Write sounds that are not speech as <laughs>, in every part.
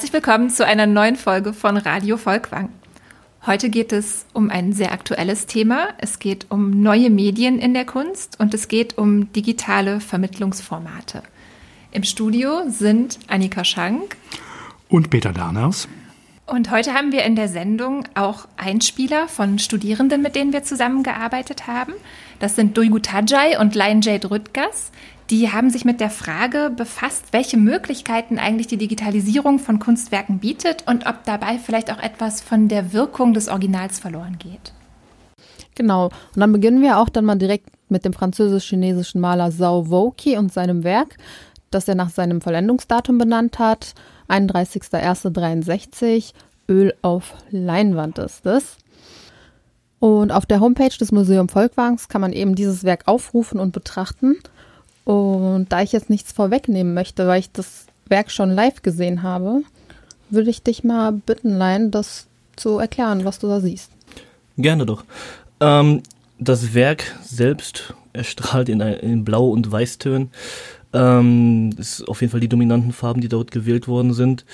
Herzlich willkommen zu einer neuen Folge von Radio Volkwang. Heute geht es um ein sehr aktuelles Thema. Es geht um neue Medien in der Kunst und es geht um digitale Vermittlungsformate. Im Studio sind Annika Schank und Peter Darners. Und heute haben wir in der Sendung auch Einspieler von Studierenden, mit denen wir zusammengearbeitet haben. Das sind Duygu Tajay und Lion Jade Rüttgers. Die haben sich mit der Frage befasst, welche Möglichkeiten eigentlich die Digitalisierung von Kunstwerken bietet und ob dabei vielleicht auch etwas von der Wirkung des Originals verloren geht. Genau. Und dann beginnen wir auch dann mal direkt mit dem französisch-chinesischen Maler Zhao Woki und seinem Werk, das er nach seinem Vollendungsdatum benannt hat. 31.01.63. Öl auf Leinwand ist es. Und auf der Homepage des Museum Volkwagens kann man eben dieses Werk aufrufen und betrachten. Und da ich jetzt nichts vorwegnehmen möchte, weil ich das Werk schon live gesehen habe, würde ich dich mal bitten, Lein, das zu erklären, was du da siehst. Gerne doch. Ähm, das Werk selbst erstrahlt in, in Blau- und Weißtönen. Ähm, ist auf jeden Fall die dominanten Farben, die dort gewählt worden sind.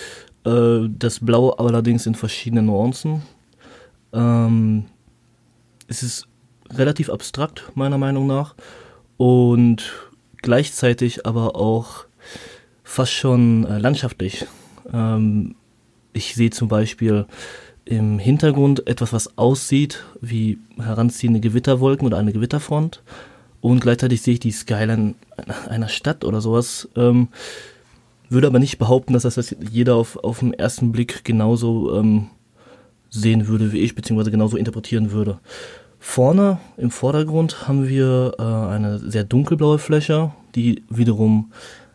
Äh, das Blau allerdings in verschiedenen Nuancen. Ähm, es ist relativ abstrakt, meiner Meinung nach. Und gleichzeitig aber auch fast schon äh, landschaftlich. Ähm, ich sehe zum Beispiel im Hintergrund etwas, was aussieht wie heranziehende Gewitterwolken oder eine Gewitterfront. Und gleichzeitig sehe ich die Skyline einer Stadt oder sowas. Ähm, würde aber nicht behaupten, dass das jeder auf, auf den ersten Blick genauso ähm, sehen würde wie ich, beziehungsweise genauso interpretieren würde. Vorne im Vordergrund haben wir äh, eine sehr dunkelblaue Fläche, die wiederum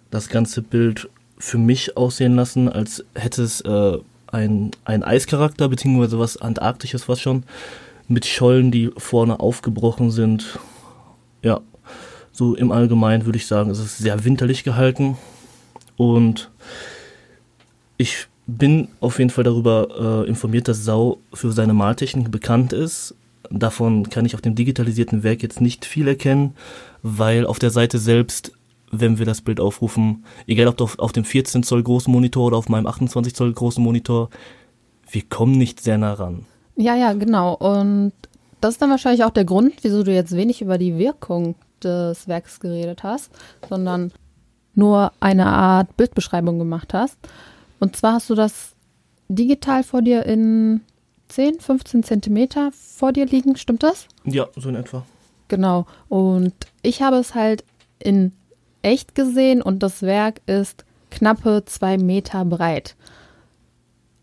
das ganze Bild für mich aussehen lassen, als hätte es äh, ein, Eischarakter, beziehungsweise was Antarktisches was schon, mit Schollen, die vorne aufgebrochen sind. Ja, so im Allgemeinen würde ich sagen, es ist sehr winterlich gehalten und ich bin auf jeden Fall darüber äh, informiert, dass Sau für seine Maltechnik bekannt ist. Davon kann ich auf dem digitalisierten Werk jetzt nicht viel erkennen, weil auf der Seite selbst, wenn wir das Bild aufrufen, egal ob auf, auf dem 14 Zoll großen Monitor oder auf meinem 28 Zoll großen Monitor, wir kommen nicht sehr nah ran. Ja, ja, genau. Und das ist dann wahrscheinlich auch der Grund, wieso du jetzt wenig über die Wirkung des Werks geredet hast, sondern nur eine Art Bildbeschreibung gemacht hast. Und zwar hast du das digital vor dir in 10, 15 Zentimeter vor dir liegen, stimmt das? Ja, so in etwa. Genau. Und ich habe es halt in echt gesehen und das Werk ist knappe zwei Meter breit.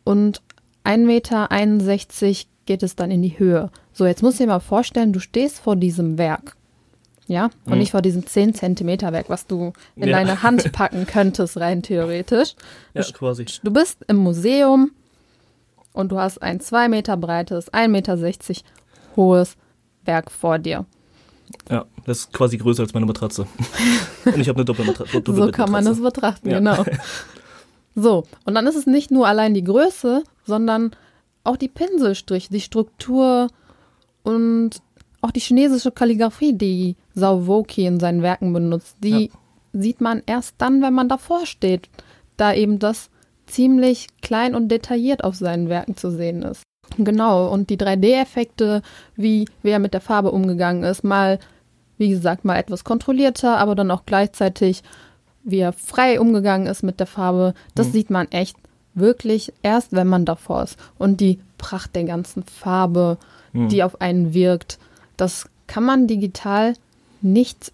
Und 1,61 Meter geht es dann in die Höhe. So, jetzt musst du dir mal vorstellen, du stehst vor diesem Werk. Ja, und mhm. nicht vor diesem 10 Zentimeter Werk, was du in ja. deine Hand packen könntest, rein theoretisch. Ja, quasi. Du bist im Museum, und du hast ein 2 Meter breites, 1,60 Meter hohes Werk vor dir. Ja, das ist quasi größer als meine Matratze. <laughs> und ich habe eine Doppelmatratze. Doppel so kann man es betrachten, ja. genau. <laughs> So, und dann ist es nicht nur allein die Größe, sondern auch die Pinselstriche, die Struktur und auch die chinesische Kalligrafie, die Zhao Woki in seinen Werken benutzt, die ja. sieht man erst dann, wenn man davor steht, da eben das ziemlich klein und detailliert auf seinen Werken zu sehen ist. Genau, und die 3D-Effekte, wie, wie er mit der Farbe umgegangen ist, mal, wie gesagt, mal etwas kontrollierter, aber dann auch gleichzeitig, wie er frei umgegangen ist mit der Farbe, das mhm. sieht man echt wirklich erst, wenn man davor ist. Und die Pracht der ganzen Farbe, mhm. die auf einen wirkt, das kann man digital nicht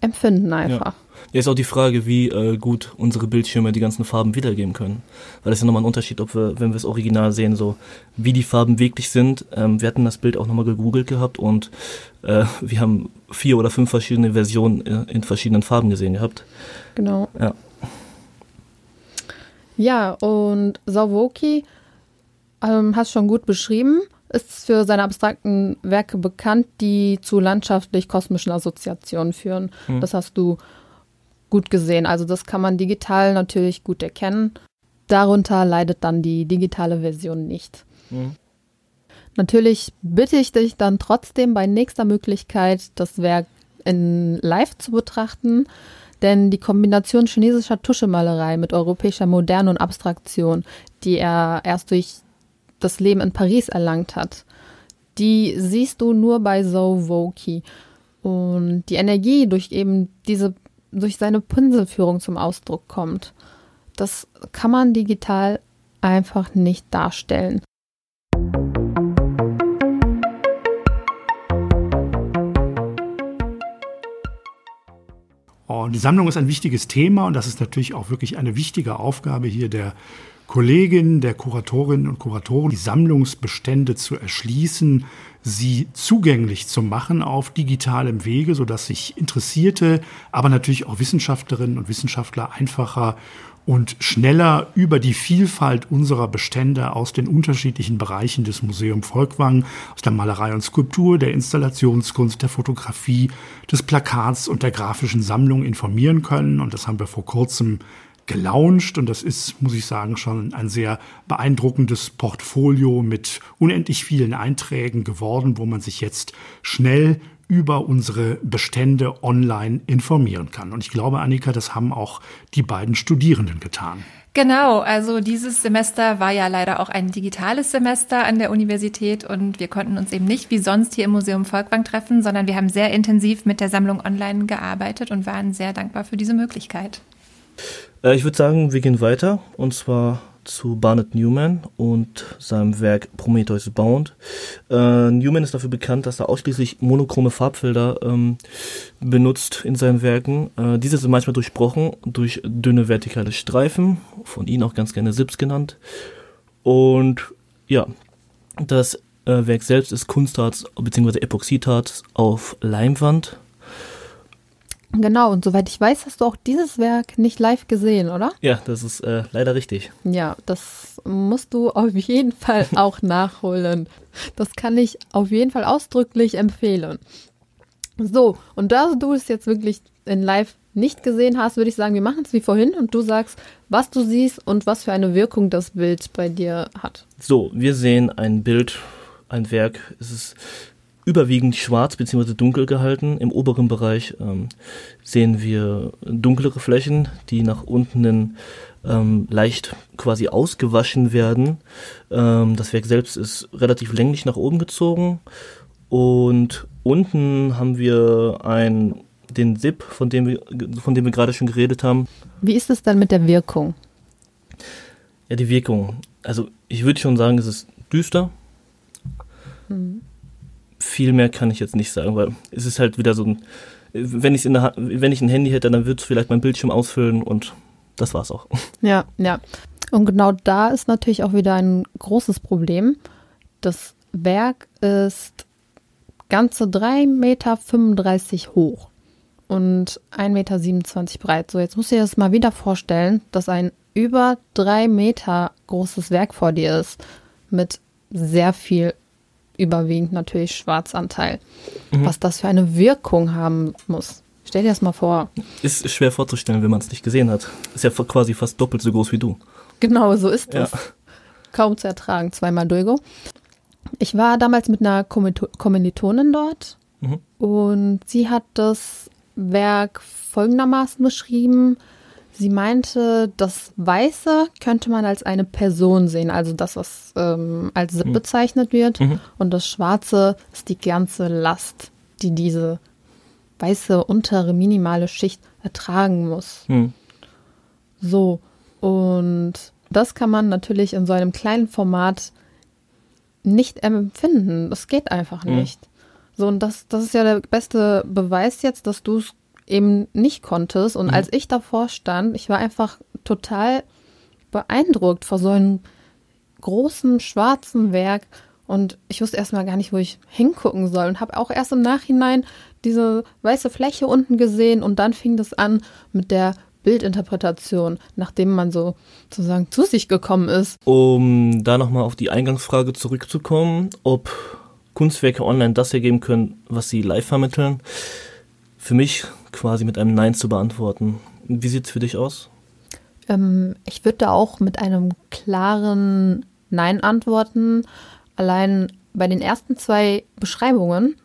empfinden einfach. Ja. Ist auch die Frage, wie äh, gut unsere Bildschirme die ganzen Farben wiedergeben können. Weil das ist ja nochmal ein Unterschied, ob wir, wenn wir das Original sehen, so wie die Farben wirklich sind. Ähm, wir hatten das Bild auch nochmal gegoogelt gehabt und äh, wir haben vier oder fünf verschiedene Versionen äh, in verschiedenen Farben gesehen gehabt. Genau. Ja. Ja, und Sawoki ähm, hast schon gut beschrieben ist für seine abstrakten Werke bekannt, die zu landschaftlich-kosmischen Assoziationen führen. Mhm. Das hast du gut gesehen. Also das kann man digital natürlich gut erkennen. Darunter leidet dann die digitale Version nicht. Mhm. Natürlich bitte ich dich dann trotzdem bei nächster Möglichkeit, das Werk in live zu betrachten. Denn die Kombination chinesischer Tuschemalerei mit europäischer Moderne und Abstraktion, die er erst durch das Leben in Paris erlangt hat, die siehst du nur bei Zhou Woki. Und die Energie durch eben diese, durch seine Pinselführung zum Ausdruck kommt. Das kann man digital einfach nicht darstellen. Und die Sammlung ist ein wichtiges Thema und das ist natürlich auch wirklich eine wichtige Aufgabe hier der Kolleginnen, der Kuratorinnen und Kuratoren, die Sammlungsbestände zu erschließen, sie zugänglich zu machen auf digitalem Wege, sodass sich Interessierte, aber natürlich auch Wissenschaftlerinnen und Wissenschaftler einfacher und schneller über die Vielfalt unserer Bestände aus den unterschiedlichen Bereichen des Museum Volkwang, aus der Malerei und Skulptur, der Installationskunst, der Fotografie, des Plakats und der grafischen Sammlung informieren können. Und das haben wir vor kurzem gelauncht und das ist, muss ich sagen, schon ein sehr beeindruckendes Portfolio mit unendlich vielen Einträgen geworden, wo man sich jetzt schnell über unsere Bestände online informieren kann. Und ich glaube, Annika, das haben auch die beiden Studierenden getan. Genau, also dieses Semester war ja leider auch ein digitales Semester an der Universität und wir konnten uns eben nicht wie sonst hier im Museum Volkwang treffen, sondern wir haben sehr intensiv mit der Sammlung online gearbeitet und waren sehr dankbar für diese Möglichkeit. Äh, ich würde sagen, wir gehen weiter und zwar zu Barnett Newman und seinem Werk Prometheus Bound. Äh, Newman ist dafür bekannt, dass er ausschließlich monochrome Farbfelder ähm, benutzt in seinen Werken. Äh, diese sind manchmal durchbrochen durch dünne vertikale Streifen, von ihnen auch ganz gerne Sips genannt. Und ja, das äh, Werk selbst ist Kunstharz bzw. Epoxidharz auf Leimwand Genau, und soweit ich weiß, hast du auch dieses Werk nicht live gesehen, oder? Ja, das ist äh, leider richtig. Ja, das musst du auf jeden Fall <laughs> auch nachholen. Das kann ich auf jeden Fall ausdrücklich empfehlen. So, und da du es jetzt wirklich in live nicht gesehen hast, würde ich sagen, wir machen es wie vorhin und du sagst, was du siehst und was für eine Wirkung das Bild bei dir hat. So, wir sehen ein Bild, ein Werk. Es ist überwiegend schwarz bzw. dunkel gehalten. Im oberen Bereich ähm, sehen wir dunklere Flächen, die nach unten ähm, leicht quasi ausgewaschen werden. Ähm, das Werk selbst ist relativ länglich nach oben gezogen und unten haben wir ein, den Zip, von dem wir, von dem wir gerade schon geredet haben. Wie ist es dann mit der Wirkung? Ja, die Wirkung. Also ich würde schon sagen, es ist düster. Mhm viel mehr kann ich jetzt nicht sagen, weil es ist halt wieder so ein, wenn ich in der wenn ich ein Handy hätte, dann würde es vielleicht mein Bildschirm ausfüllen und das war's auch. <laughs> Ja, ja. Und genau da ist natürlich auch wieder ein großes Problem. Das Werk ist ganze 3,35 Meter hoch und 1,27 Meter breit. So, jetzt musst du dir das mal wieder vorstellen, dass ein über drei Meter großes Werk vor dir ist mit sehr viel überwiegend natürlich Schwarzanteil. Mhm. Was das für eine Wirkung haben muss. Stell dir das mal vor. Ist schwer vorzustellen, wenn man es nicht gesehen hat. Ist ja quasi fast doppelt so groß wie du. Genau, so ist es. Ja. Kaum zu ertragen, zweimal Dulgo. Ich war damals mit einer Kommilitonin dort mhm. und sie hat das Werk folgendermaßen beschrieben. Sie meinte, das Weiße könnte man als eine Person sehen, also das, was ähm, als SIP mhm. bezeichnet wird. Mhm. Und das Schwarze ist die ganze Last, die diese weiße untere minimale Schicht ertragen muss. Mhm. So, und das kann man natürlich in so einem kleinen Format nicht empfinden. Das geht einfach mhm. nicht. So, und das, das ist ja der beste Beweis jetzt, dass du es eben nicht konntest. Und mhm. als ich davor stand, ich war einfach total beeindruckt vor so einem großen schwarzen Werk und ich wusste erstmal gar nicht, wo ich hingucken soll und habe auch erst im Nachhinein diese weiße Fläche unten gesehen und dann fing das an mit der Bildinterpretation, nachdem man so sozusagen zu sich gekommen ist. Um da nochmal auf die Eingangsfrage zurückzukommen, ob Kunstwerke online das ergeben können, was sie live vermitteln. Für mich quasi mit einem Nein zu beantworten. Wie sieht es für dich aus? Ähm, ich würde da auch mit einem klaren Nein antworten. Allein bei den ersten zwei Beschreibungen,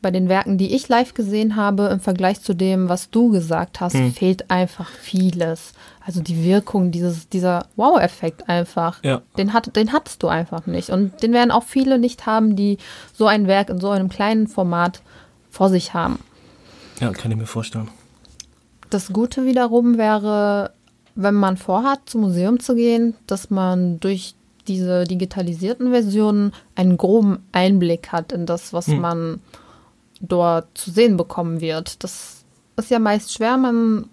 bei den Werken, die ich live gesehen habe, im Vergleich zu dem, was du gesagt hast, hm. fehlt einfach vieles. Also die Wirkung, dieses, dieser Wow-Effekt einfach, ja. den, hat, den hattest du einfach nicht. Und den werden auch viele nicht haben, die so ein Werk in so einem kleinen Format vor sich haben. Ja, kann ich mir vorstellen. Das Gute wiederum wäre, wenn man vorhat, zum Museum zu gehen, dass man durch diese digitalisierten Versionen einen groben Einblick hat in das, was hm. man dort zu sehen bekommen wird. Das ist ja meist schwer. Man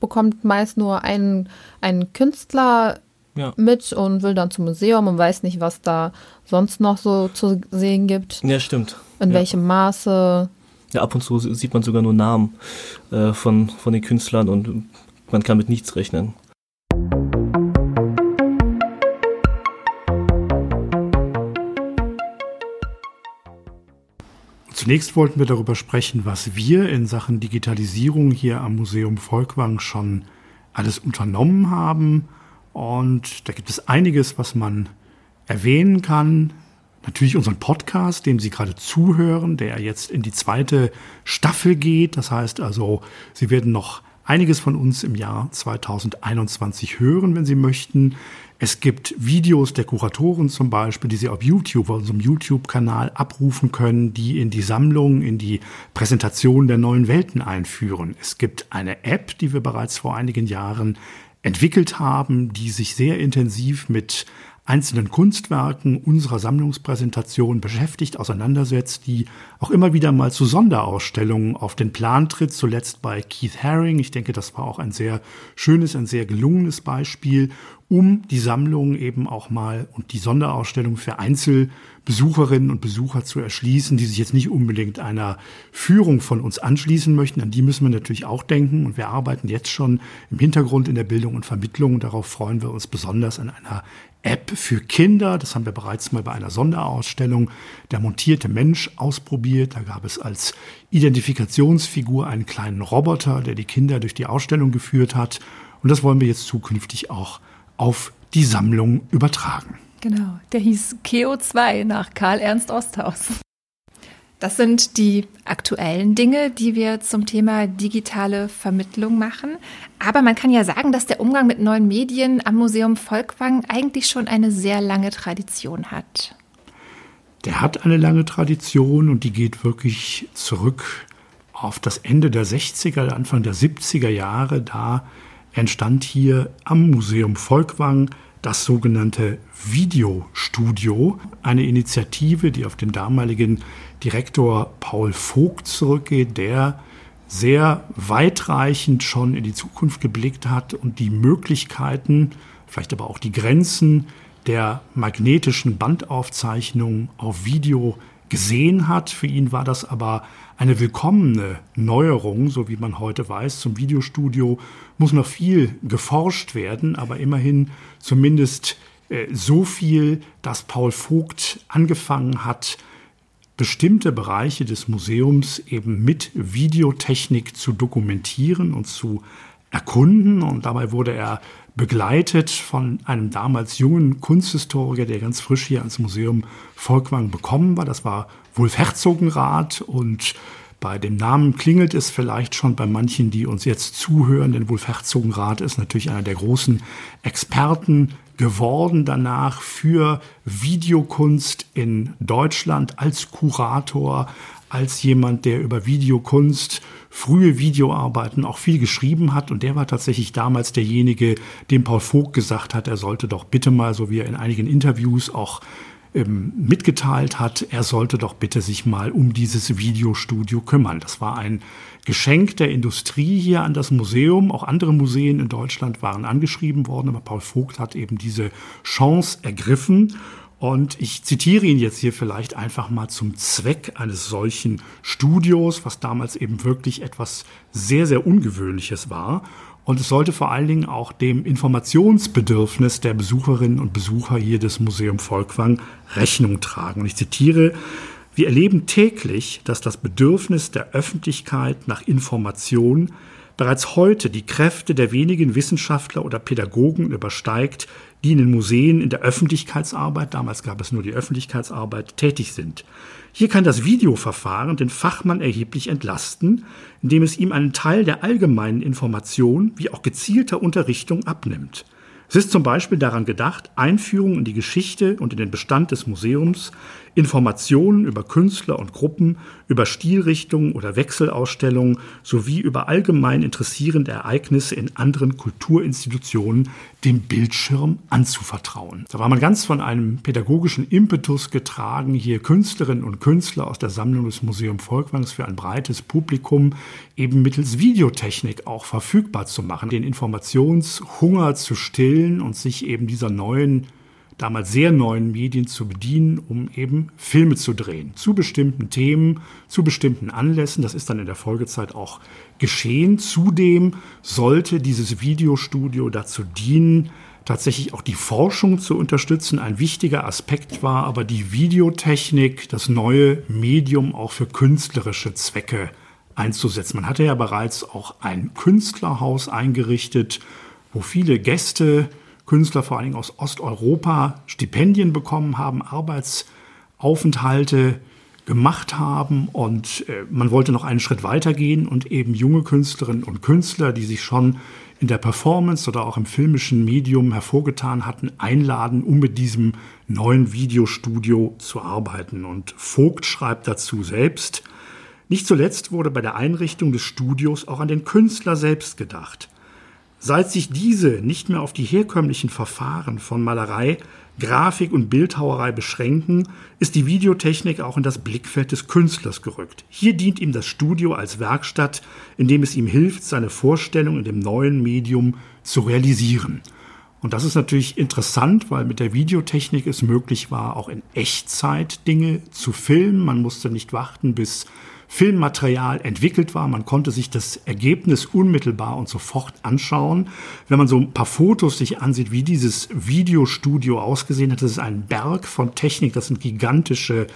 bekommt meist nur einen, einen Künstler ja. mit und will dann zum Museum und weiß nicht, was da sonst noch so zu sehen gibt. Ja, stimmt. In ja. welchem Maße. Ja, ab und zu sieht man sogar nur Namen äh, von, von den Künstlern und man kann mit nichts rechnen. Zunächst wollten wir darüber sprechen, was wir in Sachen Digitalisierung hier am Museum Volkwang schon alles unternommen haben. Und da gibt es einiges, was man erwähnen kann. Natürlich unseren Podcast, dem Sie gerade zuhören, der jetzt in die zweite Staffel geht. Das heißt also, Sie werden noch einiges von uns im Jahr 2021 hören, wenn Sie möchten. Es gibt Videos der Kuratoren zum Beispiel, die Sie auf YouTube, auf unserem YouTube-Kanal abrufen können, die in die Sammlung, in die Präsentation der neuen Welten einführen. Es gibt eine App, die wir bereits vor einigen Jahren entwickelt haben, die sich sehr intensiv mit einzelnen Kunstwerken unserer Sammlungspräsentation beschäftigt, auseinandersetzt, die auch immer wieder mal zu Sonderausstellungen auf den Plan tritt, zuletzt bei Keith Haring. Ich denke, das war auch ein sehr schönes, ein sehr gelungenes Beispiel, um die Sammlung eben auch mal und die Sonderausstellung für Einzelbesucherinnen und Besucher zu erschließen, die sich jetzt nicht unbedingt einer Führung von uns anschließen möchten. An die müssen wir natürlich auch denken und wir arbeiten jetzt schon im Hintergrund in der Bildung und Vermittlung und darauf freuen wir uns besonders an einer App für Kinder. Das haben wir bereits mal bei einer Sonderausstellung Der montierte Mensch ausprobiert. Da gab es als Identifikationsfigur einen kleinen Roboter, der die Kinder durch die Ausstellung geführt hat. Und das wollen wir jetzt zukünftig auch auf die Sammlung übertragen. Genau, der hieß Keo 2 nach Karl Ernst Osthaus. Das sind die aktuellen Dinge, die wir zum Thema digitale Vermittlung machen. Aber man kann ja sagen, dass der Umgang mit neuen Medien am Museum Volkwang eigentlich schon eine sehr lange Tradition hat. Der hat eine lange Tradition und die geht wirklich zurück auf das Ende der 60er, Anfang der 70er Jahre. Da entstand hier am Museum Volkwang das sogenannte Videostudio, eine Initiative, die auf den damaligen Direktor Paul Vogt zurückgeht, der sehr weitreichend schon in die Zukunft geblickt hat und die Möglichkeiten, vielleicht aber auch die Grenzen der magnetischen Bandaufzeichnung auf Video gesehen hat. Für ihn war das aber eine willkommene Neuerung, so wie man heute weiß. Zum Videostudio muss noch viel geforscht werden, aber immerhin zumindest äh, so viel, dass Paul Vogt angefangen hat, bestimmte Bereiche des Museums eben mit Videotechnik zu dokumentieren und zu erkunden. Und dabei wurde er begleitet von einem damals jungen Kunsthistoriker, der ganz frisch hier ans Museum Volkwang bekommen war. Das war Wolf Herzogenrath und bei dem Namen klingelt es vielleicht schon bei manchen, die uns jetzt zuhören, denn Wolf Herzogenrath ist natürlich einer der großen Experten geworden danach für Videokunst in Deutschland als Kurator, als jemand, der über Videokunst, frühe Videoarbeiten auch viel geschrieben hat. Und der war tatsächlich damals derjenige, dem Paul Vogt gesagt hat, er sollte doch bitte mal, so wie er in einigen Interviews auch ähm, mitgeteilt hat, er sollte doch bitte sich mal um dieses Videostudio kümmern. Das war ein Geschenk der Industrie hier an das Museum. Auch andere Museen in Deutschland waren angeschrieben worden, aber Paul Vogt hat eben diese Chance ergriffen. Und ich zitiere ihn jetzt hier vielleicht einfach mal zum Zweck eines solchen Studios, was damals eben wirklich etwas sehr, sehr Ungewöhnliches war. Und es sollte vor allen Dingen auch dem Informationsbedürfnis der Besucherinnen und Besucher hier des Museum Volkwang Rechnung tragen. Und ich zitiere, wir erleben täglich, dass das Bedürfnis der Öffentlichkeit nach Information bereits heute die Kräfte der wenigen Wissenschaftler oder Pädagogen übersteigt, die in den Museen in der Öffentlichkeitsarbeit, damals gab es nur die Öffentlichkeitsarbeit, tätig sind. Hier kann das Videoverfahren den Fachmann erheblich entlasten, indem es ihm einen Teil der allgemeinen Information wie auch gezielter Unterrichtung abnimmt. Es ist zum Beispiel daran gedacht, Einführungen in die Geschichte und in den Bestand des Museums, Informationen über Künstler und Gruppen, über Stilrichtungen oder Wechselausstellungen sowie über allgemein interessierende Ereignisse in anderen Kulturinstitutionen dem Bildschirm anzuvertrauen. Da war man ganz von einem pädagogischen Impetus getragen, hier Künstlerinnen und Künstler aus der Sammlung des Museum Volkwangs für ein breites Publikum eben mittels Videotechnik auch verfügbar zu machen, den Informationshunger zu stillen und sich eben dieser neuen damals sehr neuen Medien zu bedienen, um eben Filme zu drehen. Zu bestimmten Themen, zu bestimmten Anlässen. Das ist dann in der Folgezeit auch geschehen. Zudem sollte dieses Videostudio dazu dienen, tatsächlich auch die Forschung zu unterstützen. Ein wichtiger Aspekt war aber die Videotechnik, das neue Medium auch für künstlerische Zwecke einzusetzen. Man hatte ja bereits auch ein Künstlerhaus eingerichtet, wo viele Gäste Künstler vor allen Dingen aus Osteuropa Stipendien bekommen haben, Arbeitsaufenthalte gemacht haben und äh, man wollte noch einen Schritt weitergehen und eben junge Künstlerinnen und Künstler, die sich schon in der Performance oder auch im filmischen Medium hervorgetan hatten, einladen, um mit diesem neuen Videostudio zu arbeiten. Und Vogt schreibt dazu selbst, nicht zuletzt wurde bei der Einrichtung des Studios auch an den Künstler selbst gedacht. Seit sich diese nicht mehr auf die herkömmlichen Verfahren von Malerei, Grafik und Bildhauerei beschränken, ist die Videotechnik auch in das Blickfeld des Künstlers gerückt. Hier dient ihm das Studio als Werkstatt, in dem es ihm hilft, seine Vorstellung in dem neuen Medium zu realisieren. Und das ist natürlich interessant, weil mit der Videotechnik es möglich war, auch in Echtzeit Dinge zu filmen. Man musste nicht warten, bis Filmmaterial entwickelt war. Man konnte sich das Ergebnis unmittelbar und sofort anschauen. Wenn man so ein paar Fotos sich ansieht, wie dieses Videostudio ausgesehen hat, das ist ein Berg von Technik. Das sind gigantische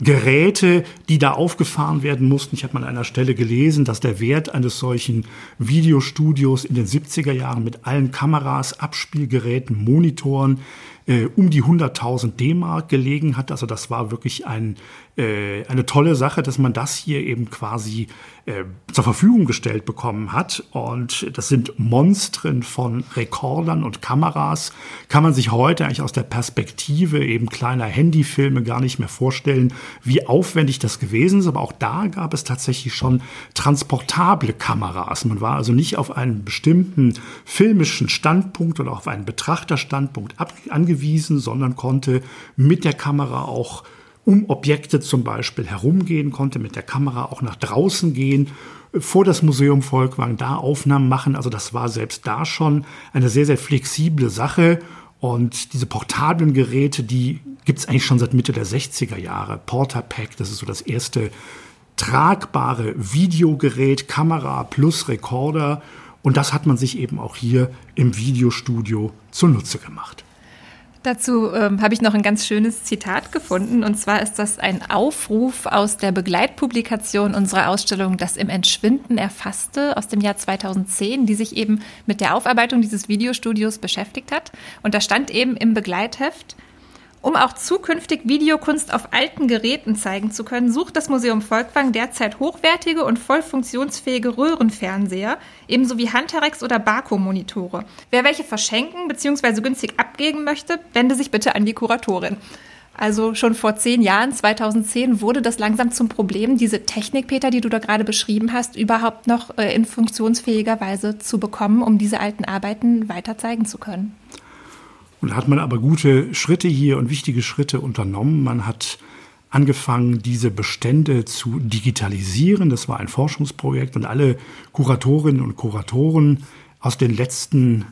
Geräte, die da aufgefahren werden mussten. Ich habe mal an einer Stelle gelesen, dass der Wert eines solchen Videostudios in den 70er Jahren mit allen Kameras, Abspielgeräten, Monitoren äh, um die 100.000 D-Mark gelegen hat. Also das war wirklich ein, äh, eine tolle Sache, dass man das hier eben quasi äh, zur Verfügung gestellt bekommen hat. Und das sind Monstren von Rekordern und Kameras. Kann man sich heute eigentlich aus der Perspektive eben kleiner Handyfilme gar nicht mehr vorstellen, wie aufwendig das gewesen ist. Aber auch da gab es tatsächlich schon transportable Kameras. Man war also nicht auf einen bestimmten filmischen Standpunkt oder auf einen Betrachterstandpunkt angewiesen, sondern konnte mit der Kamera auch um Objekte zum Beispiel herumgehen, konnte mit der Kamera auch nach draußen gehen, vor das Museum Volkwang, da Aufnahmen machen. Also das war selbst da schon eine sehr, sehr flexible Sache. Und diese portablen Geräte, die gibt es eigentlich schon seit Mitte der 60er Jahre. Portapack, das ist so das erste tragbare Videogerät, Kamera plus Rekorder. Und das hat man sich eben auch hier im Videostudio zunutze gemacht. Dazu ähm, habe ich noch ein ganz schönes Zitat gefunden. Und zwar ist das ein Aufruf aus der Begleitpublikation unserer Ausstellung Das im Entschwinden erfasste aus dem Jahr 2010, die sich eben mit der Aufarbeitung dieses Videostudios beschäftigt hat. Und da stand eben im Begleitheft, um auch zukünftig Videokunst auf alten Geräten zeigen zu können, sucht das Museum Volkwang derzeit hochwertige und voll funktionsfähige Röhrenfernseher, ebenso wie Hunterex oder Barco-Monitore. Wer welche verschenken bzw. günstig abgeben möchte, wende sich bitte an die Kuratorin. Also schon vor zehn Jahren, 2010, wurde das langsam zum Problem, diese Technik, Peter, die du da gerade beschrieben hast, überhaupt noch äh, in funktionsfähiger Weise zu bekommen, um diese alten Arbeiten weiter zeigen zu können. Und da hat man aber gute Schritte hier und wichtige Schritte unternommen. Man hat angefangen, diese Bestände zu digitalisieren. Das war ein Forschungsprojekt und alle Kuratorinnen und Kuratoren aus den letzten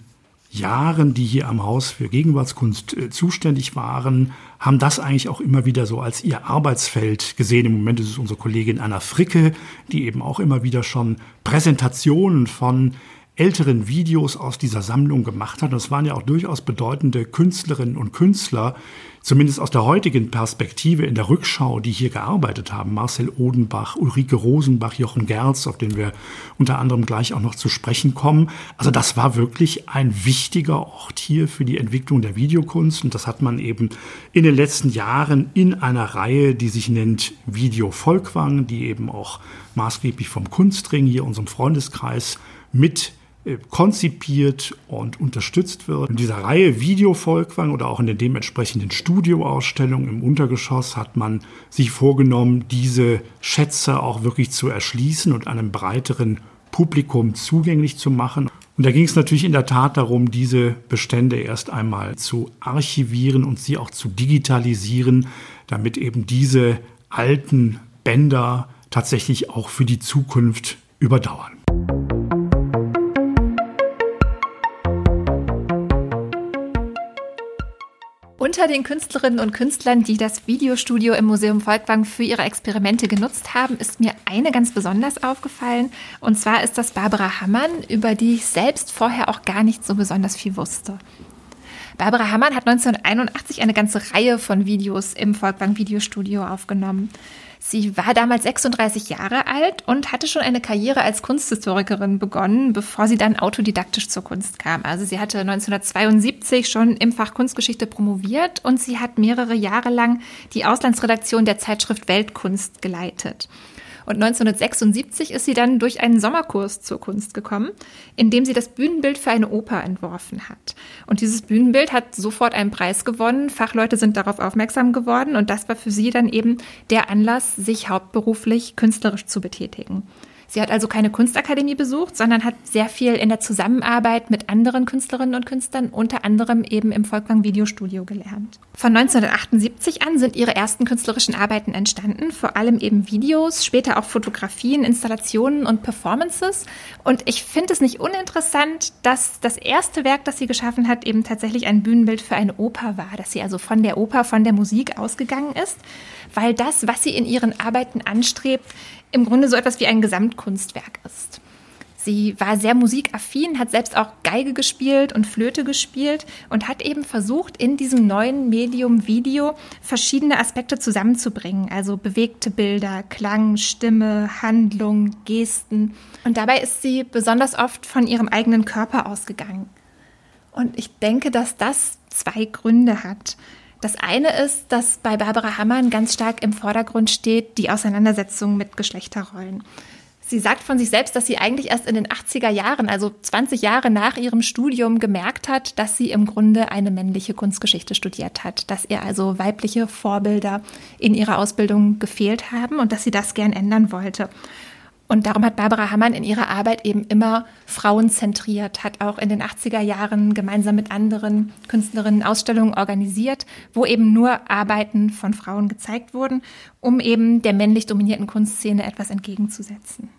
Jahren, die hier am Haus für Gegenwartskunst äh, zuständig waren, haben das eigentlich auch immer wieder so als ihr Arbeitsfeld gesehen. Im Moment ist es unsere Kollegin Anna Fricke, die eben auch immer wieder schon Präsentationen von älteren Videos aus dieser Sammlung gemacht hat. Es waren ja auch durchaus bedeutende Künstlerinnen und Künstler, zumindest aus der heutigen Perspektive in der Rückschau, die hier gearbeitet haben. Marcel Odenbach, Ulrike Rosenbach, Jochen Gerz, auf den wir unter anderem gleich auch noch zu sprechen kommen. Also das war wirklich ein wichtiger Ort hier für die Entwicklung der Videokunst. Und das hat man eben in den letzten Jahren in einer Reihe, die sich nennt Video Volkwang, die eben auch maßgeblich vom Kunstring hier, unserem Freundeskreis, mit konzipiert und unterstützt wird. In dieser Reihe Videovolkwang oder auch in den dementsprechenden Studioausstellungen im Untergeschoss hat man sich vorgenommen, diese Schätze auch wirklich zu erschließen und einem breiteren Publikum zugänglich zu machen. Und da ging es natürlich in der Tat darum, diese Bestände erst einmal zu archivieren und sie auch zu digitalisieren, damit eben diese alten Bänder tatsächlich auch für die Zukunft überdauern. Unter den Künstlerinnen und Künstlern, die das Videostudio im Museum Volkwang für ihre Experimente genutzt haben, ist mir eine ganz besonders aufgefallen. Und zwar ist das Barbara Hammann, über die ich selbst vorher auch gar nicht so besonders viel wusste. Barbara Hammann hat 1981 eine ganze Reihe von Videos im Volkwang Videostudio aufgenommen. Sie war damals 36 Jahre alt und hatte schon eine Karriere als Kunsthistorikerin begonnen, bevor sie dann autodidaktisch zur Kunst kam. Also sie hatte 1972 schon im Fach Kunstgeschichte promoviert und sie hat mehrere Jahre lang die Auslandsredaktion der Zeitschrift Weltkunst geleitet. Und 1976 ist sie dann durch einen Sommerkurs zur Kunst gekommen, in dem sie das Bühnenbild für eine Oper entworfen hat. Und dieses Bühnenbild hat sofort einen Preis gewonnen. Fachleute sind darauf aufmerksam geworden und das war für sie dann eben der Anlass, sich hauptberuflich künstlerisch zu betätigen. Sie hat also keine Kunstakademie besucht, sondern hat sehr viel in der Zusammenarbeit mit anderen Künstlerinnen und Künstlern, unter anderem eben im Volkwang Videostudio gelernt. Von 1978 an sind ihre ersten künstlerischen Arbeiten entstanden, vor allem eben Videos, später auch Fotografien, Installationen und Performances. Und ich finde es nicht uninteressant, dass das erste Werk, das sie geschaffen hat, eben tatsächlich ein Bühnenbild für eine Oper war, dass sie also von der Oper, von der Musik ausgegangen ist, weil das, was sie in ihren Arbeiten anstrebt, im Grunde so etwas wie ein Gesamtkunstwerk ist. Sie war sehr musikaffin, hat selbst auch Geige gespielt und Flöte gespielt und hat eben versucht, in diesem neuen Medium Video verschiedene Aspekte zusammenzubringen. Also bewegte Bilder, Klang, Stimme, Handlung, Gesten. Und dabei ist sie besonders oft von ihrem eigenen Körper ausgegangen. Und ich denke, dass das zwei Gründe hat. Das eine ist, dass bei Barbara Hammann ganz stark im Vordergrund steht die Auseinandersetzung mit Geschlechterrollen. Sie sagt von sich selbst, dass sie eigentlich erst in den 80er Jahren, also 20 Jahre nach ihrem Studium, gemerkt hat, dass sie im Grunde eine männliche Kunstgeschichte studiert hat, dass ihr also weibliche Vorbilder in ihrer Ausbildung gefehlt haben und dass sie das gern ändern wollte. Und darum hat Barbara Hammann in ihrer Arbeit eben immer Frauen zentriert, hat auch in den 80er Jahren gemeinsam mit anderen Künstlerinnen Ausstellungen organisiert, wo eben nur Arbeiten von Frauen gezeigt wurden, um eben der männlich dominierten Kunstszene etwas entgegenzusetzen.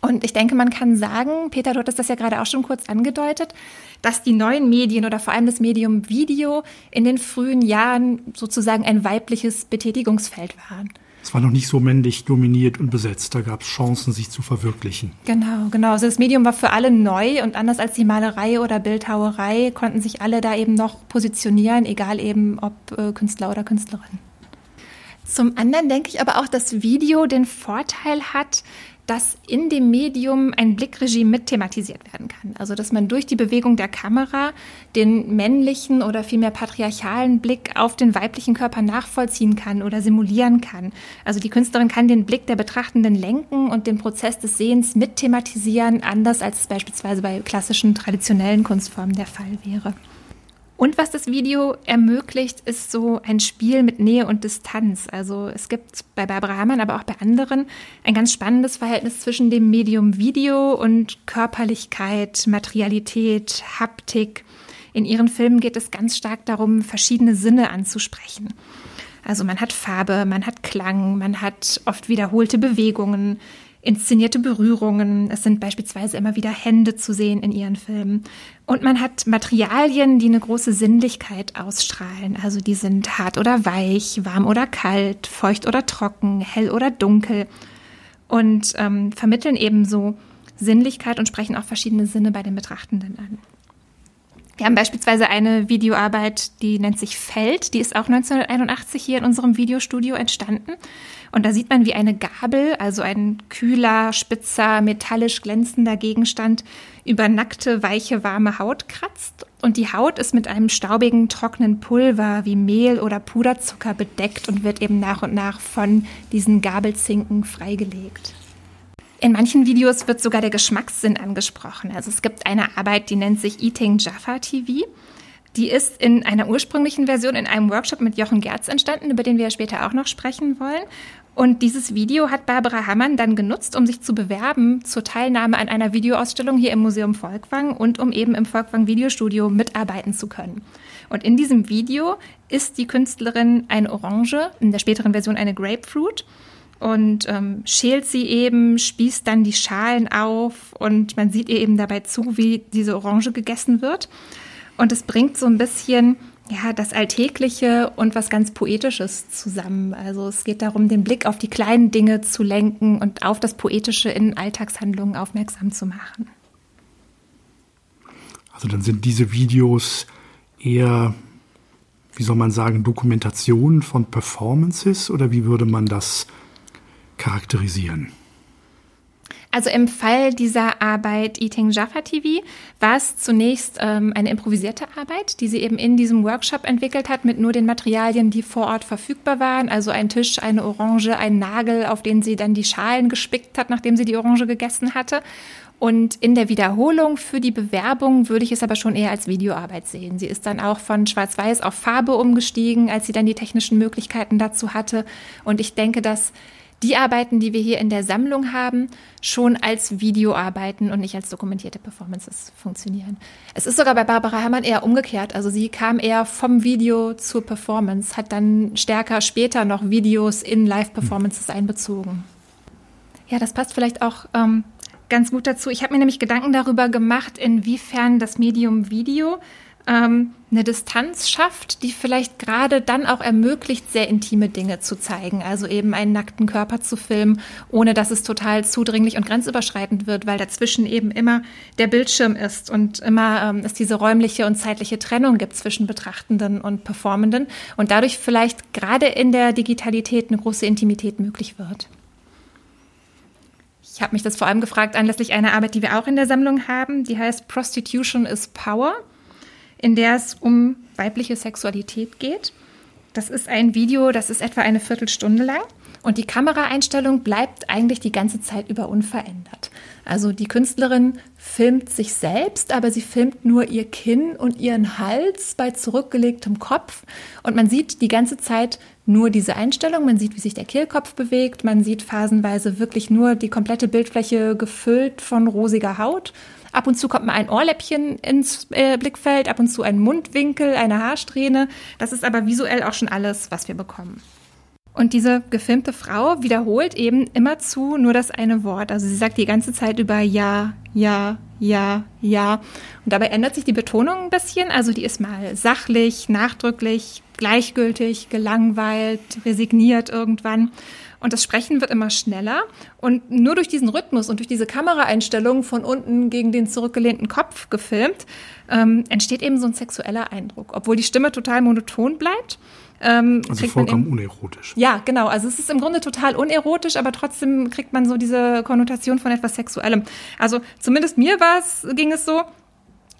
Und ich denke, man kann sagen, Peter, du hattest das ja gerade auch schon kurz angedeutet, dass die neuen Medien oder vor allem das Medium Video in den frühen Jahren sozusagen ein weibliches Betätigungsfeld waren. Es war noch nicht so männlich dominiert und besetzt. Da gab es Chancen, sich zu verwirklichen. Genau, genau. Also das Medium war für alle neu und anders als die Malerei oder Bildhauerei konnten sich alle da eben noch positionieren, egal eben ob äh, Künstler oder Künstlerin. Zum anderen denke ich aber auch, dass Video den Vorteil hat, dass in dem Medium ein Blickregime mit thematisiert werden kann. Also dass man durch die Bewegung der Kamera den männlichen oder vielmehr patriarchalen Blick auf den weiblichen Körper nachvollziehen kann oder simulieren kann. Also die Künstlerin kann den Blick der Betrachtenden lenken und den Prozess des Sehens mit thematisieren, anders als es beispielsweise bei klassischen traditionellen Kunstformen der Fall wäre. Und was das Video ermöglicht, ist so ein Spiel mit Nähe und Distanz. Also es gibt bei Barbara Hamann, aber auch bei anderen ein ganz spannendes Verhältnis zwischen dem Medium Video und Körperlichkeit, Materialität, Haptik. In ihren Filmen geht es ganz stark darum, verschiedene Sinne anzusprechen. Also man hat Farbe, man hat Klang, man hat oft wiederholte Bewegungen, inszenierte Berührungen. Es sind beispielsweise immer wieder Hände zu sehen in ihren Filmen. Und man hat Materialien, die eine große Sinnlichkeit ausstrahlen. Also die sind hart oder weich, warm oder kalt, feucht oder trocken, hell oder dunkel. Und ähm, vermitteln eben so Sinnlichkeit und sprechen auch verschiedene Sinne bei den Betrachtenden an. Wir haben beispielsweise eine Videoarbeit, die nennt sich Feld. Die ist auch 1981 hier in unserem Videostudio entstanden. Und da sieht man, wie eine Gabel, also ein kühler, spitzer, metallisch glänzender Gegenstand, über nackte, weiche, warme Haut kratzt. Und die Haut ist mit einem staubigen, trockenen Pulver wie Mehl oder Puderzucker bedeckt und wird eben nach und nach von diesen Gabelzinken freigelegt. In manchen Videos wird sogar der Geschmackssinn angesprochen. Also es gibt eine Arbeit, die nennt sich Eating Jaffa TV. Die ist in einer ursprünglichen Version in einem Workshop mit Jochen Gerz entstanden, über den wir später auch noch sprechen wollen. Und dieses Video hat Barbara Hammann dann genutzt, um sich zu bewerben zur Teilnahme an einer Videoausstellung hier im Museum Volkwang und um eben im Volkwang Videostudio mitarbeiten zu können. Und in diesem Video ist die Künstlerin eine Orange, in der späteren Version eine Grapefruit und ähm, schält sie eben, spießt dann die Schalen auf und man sieht ihr eben dabei zu, wie diese Orange gegessen wird. Und es bringt so ein bisschen ja, das Alltägliche und was ganz Poetisches zusammen. Also es geht darum, den Blick auf die kleinen Dinge zu lenken und auf das Poetische in Alltagshandlungen aufmerksam zu machen. Also dann sind diese Videos eher, wie soll man sagen, Dokumentationen von Performances oder wie würde man das charakterisieren? Also im Fall dieser Arbeit Eating Jaffa TV war es zunächst ähm, eine improvisierte Arbeit, die sie eben in diesem Workshop entwickelt hat mit nur den Materialien, die vor Ort verfügbar waren. Also ein Tisch, eine Orange, ein Nagel, auf den sie dann die Schalen gespickt hat, nachdem sie die Orange gegessen hatte. Und in der Wiederholung für die Bewerbung würde ich es aber schon eher als Videoarbeit sehen. Sie ist dann auch von Schwarz-Weiß auf Farbe umgestiegen, als sie dann die technischen Möglichkeiten dazu hatte. Und ich denke, dass die Arbeiten, die wir hier in der Sammlung haben, schon als Videoarbeiten und nicht als dokumentierte Performances funktionieren. Es ist sogar bei Barbara Herrmann eher umgekehrt. Also sie kam eher vom Video zur Performance, hat dann stärker später noch Videos in Live-Performances einbezogen. Ja, das passt vielleicht auch ähm, ganz gut dazu. Ich habe mir nämlich Gedanken darüber gemacht, inwiefern das Medium Video ähm, eine Distanz schafft, die vielleicht gerade dann auch ermöglicht, sehr intime Dinge zu zeigen. Also eben einen nackten Körper zu filmen, ohne dass es total zudringlich und grenzüberschreitend wird, weil dazwischen eben immer der Bildschirm ist und immer ähm, es diese räumliche und zeitliche Trennung gibt zwischen Betrachtenden und Performenden und dadurch vielleicht gerade in der Digitalität eine große Intimität möglich wird. Ich habe mich das vor allem gefragt anlässlich einer Arbeit, die wir auch in der Sammlung haben, die heißt Prostitution is Power in der es um weibliche Sexualität geht. Das ist ein Video, das ist etwa eine Viertelstunde lang. Und die Kameraeinstellung bleibt eigentlich die ganze Zeit über unverändert. Also die Künstlerin filmt sich selbst, aber sie filmt nur ihr Kinn und ihren Hals bei zurückgelegtem Kopf. Und man sieht die ganze Zeit nur diese Einstellung. Man sieht, wie sich der Kehlkopf bewegt. Man sieht phasenweise wirklich nur die komplette Bildfläche gefüllt von rosiger Haut. Ab und zu kommt mal ein Ohrläppchen ins äh, Blickfeld, ab und zu ein Mundwinkel, eine Haarsträhne. Das ist aber visuell auch schon alles, was wir bekommen. Und diese gefilmte Frau wiederholt eben immerzu nur das eine Wort. Also sie sagt die ganze Zeit über Ja, Ja, Ja, Ja. Und dabei ändert sich die Betonung ein bisschen. Also die ist mal sachlich, nachdrücklich, gleichgültig, gelangweilt, resigniert irgendwann. Und das Sprechen wird immer schneller. Und nur durch diesen Rhythmus und durch diese Kameraeinstellung von unten gegen den zurückgelehnten Kopf gefilmt, ähm, entsteht eben so ein sexueller Eindruck. Obwohl die Stimme total monoton bleibt. Ähm, also vollkommen eben, unerotisch. Ja, genau. Also es ist im Grunde total unerotisch, aber trotzdem kriegt man so diese Konnotation von etwas Sexuellem. Also zumindest mir war es, ging es so,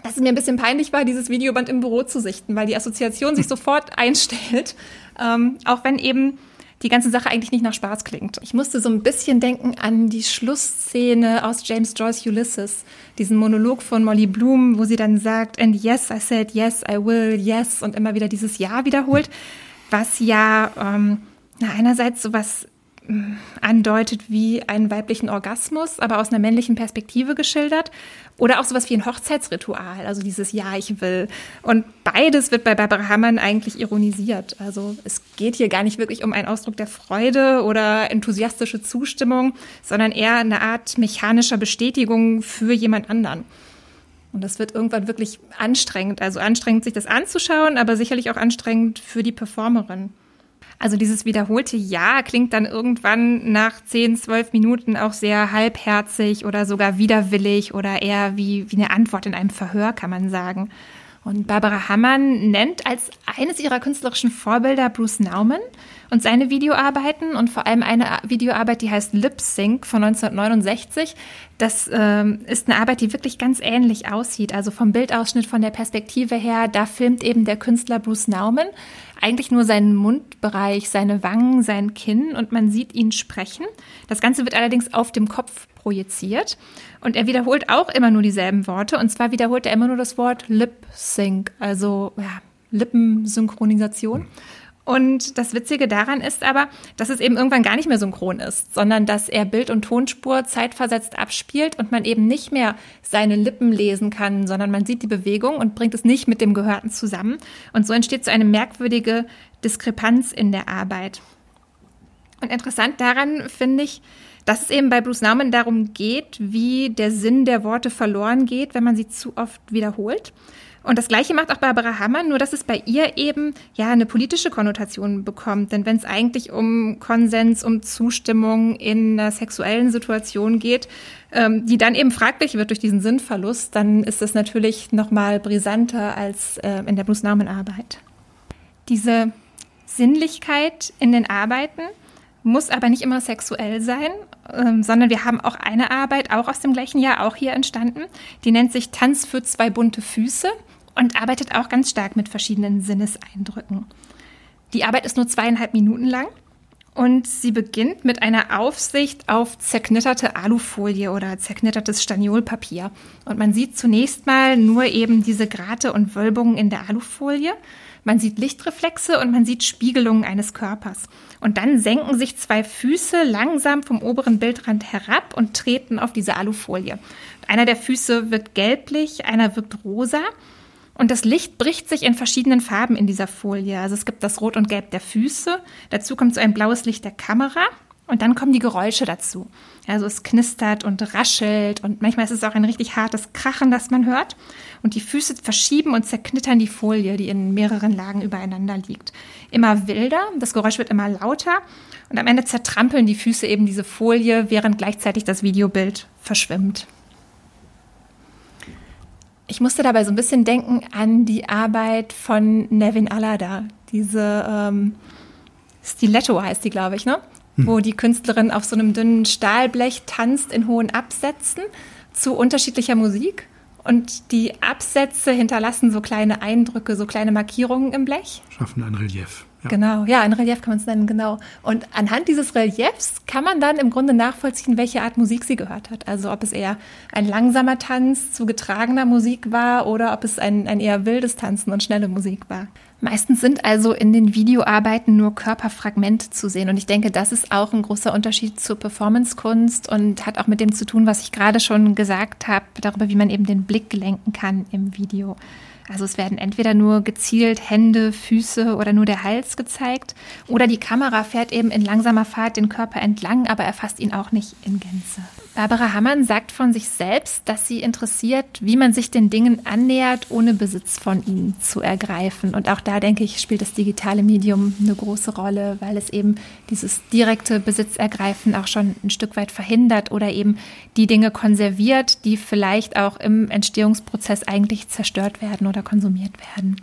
dass es mir ein bisschen peinlich war, dieses Videoband im Büro zu sichten, weil die Assoziation sich <laughs> sofort einstellt. Ähm, auch wenn eben die ganze Sache eigentlich nicht nach Spaß klingt. Ich musste so ein bisschen denken an die Schlussszene aus James Joyce Ulysses, diesen Monolog von Molly Bloom, wo sie dann sagt, and yes, I said yes, I will, yes, und immer wieder dieses Ja wiederholt, was ja ähm, einerseits sowas andeutet wie einen weiblichen Orgasmus, aber aus einer männlichen Perspektive geschildert. Oder auch sowas wie ein Hochzeitsritual, also dieses Ja, ich will. Und beides wird bei Barbara Hammann eigentlich ironisiert. Also es geht hier gar nicht wirklich um einen Ausdruck der Freude oder enthusiastische Zustimmung, sondern eher eine Art mechanischer Bestätigung für jemand anderen. Und das wird irgendwann wirklich anstrengend. Also anstrengend, sich das anzuschauen, aber sicherlich auch anstrengend für die Performerin. Also dieses wiederholte Ja klingt dann irgendwann nach 10, 12 Minuten auch sehr halbherzig oder sogar widerwillig oder eher wie, wie eine Antwort in einem Verhör, kann man sagen. Und Barbara Hammann nennt als eines ihrer künstlerischen Vorbilder Bruce Nauman und seine Videoarbeiten und vor allem eine Videoarbeit, die heißt Lip Sync von 1969. Das ähm, ist eine Arbeit, die wirklich ganz ähnlich aussieht. Also vom Bildausschnitt, von der Perspektive her, da filmt eben der Künstler Bruce Nauman eigentlich nur seinen Mundbereich, seine Wangen, sein Kinn und man sieht ihn sprechen. Das Ganze wird allerdings auf dem Kopf projiziert. Und er wiederholt auch immer nur dieselben Worte. Und zwar wiederholt er immer nur das Wort Lip Sync, also ja, Lippensynchronisation. Und das Witzige daran ist aber, dass es eben irgendwann gar nicht mehr synchron ist, sondern dass er Bild- und Tonspur zeitversetzt abspielt und man eben nicht mehr seine Lippen lesen kann, sondern man sieht die Bewegung und bringt es nicht mit dem Gehörten zusammen. Und so entsteht so eine merkwürdige Diskrepanz in der Arbeit. Und interessant daran finde ich, dass es eben bei Bruce Nauman darum geht, wie der Sinn der Worte verloren geht, wenn man sie zu oft wiederholt. Und das Gleiche macht auch Barbara Hammer, nur dass es bei ihr eben ja eine politische Konnotation bekommt. Denn wenn es eigentlich um Konsens, um Zustimmung in einer sexuellen Situation geht, ähm, die dann eben fraglich wird durch diesen Sinnverlust, dann ist es natürlich noch mal brisanter als äh, in der Bruce Nauman Arbeit. Diese Sinnlichkeit in den Arbeiten muss aber nicht immer sexuell sein, ähm, sondern wir haben auch eine Arbeit, auch aus dem gleichen Jahr, auch hier entstanden. Die nennt sich Tanz für zwei bunte Füße und arbeitet auch ganz stark mit verschiedenen Sinneseindrücken. Die Arbeit ist nur zweieinhalb Minuten lang und sie beginnt mit einer Aufsicht auf zerknitterte Alufolie oder zerknittertes Staniolpapier. Und man sieht zunächst mal nur eben diese Grate und Wölbungen in der Alufolie. Man sieht Lichtreflexe und man sieht Spiegelungen eines Körpers. Und dann senken sich zwei Füße langsam vom oberen Bildrand herab und treten auf diese Alufolie. Einer der Füße wird gelblich, einer wirkt rosa. Und das Licht bricht sich in verschiedenen Farben in dieser Folie. Also es gibt das Rot und Gelb der Füße, dazu kommt so ein blaues Licht der Kamera und dann kommen die Geräusche dazu. Also es knistert und raschelt und manchmal ist es auch ein richtig hartes Krachen, das man hört. Und die Füße verschieben und zerknittern die Folie, die in mehreren Lagen übereinander liegt. Immer wilder, das Geräusch wird immer lauter und am Ende zertrampeln die Füße eben diese Folie, während gleichzeitig das Videobild verschwimmt. Ich musste dabei so ein bisschen denken an die Arbeit von Nevin Alada, diese ähm, Stiletto heißt die, glaube ich, ne? Wo die Künstlerin auf so einem dünnen Stahlblech tanzt in hohen Absätzen zu unterschiedlicher Musik. Und die Absätze hinterlassen so kleine Eindrücke, so kleine Markierungen im Blech. Schaffen ein Relief. Genau, ja, ein Relief kann man es nennen, genau. Und anhand dieses Reliefs kann man dann im Grunde nachvollziehen, welche Art Musik sie gehört hat. Also ob es eher ein langsamer Tanz zu getragener Musik war oder ob es ein, ein eher wildes Tanzen und schnelle Musik war. Meistens sind also in den Videoarbeiten nur Körperfragmente zu sehen. Und ich denke, das ist auch ein großer Unterschied zur Performancekunst und hat auch mit dem zu tun, was ich gerade schon gesagt habe, darüber, wie man eben den Blick lenken kann im Video. Also es werden entweder nur gezielt Hände, Füße oder nur der Hals gezeigt oder die Kamera fährt eben in langsamer Fahrt den Körper entlang, aber erfasst ihn auch nicht in Gänze. Barbara Hammann sagt von sich selbst, dass sie interessiert, wie man sich den Dingen annähert, ohne Besitz von ihnen zu ergreifen. Und auch da denke ich, spielt das digitale Medium eine große Rolle, weil es eben dieses direkte Besitzergreifen auch schon ein Stück weit verhindert oder eben die Dinge konserviert, die vielleicht auch im Entstehungsprozess eigentlich zerstört werden oder konsumiert werden.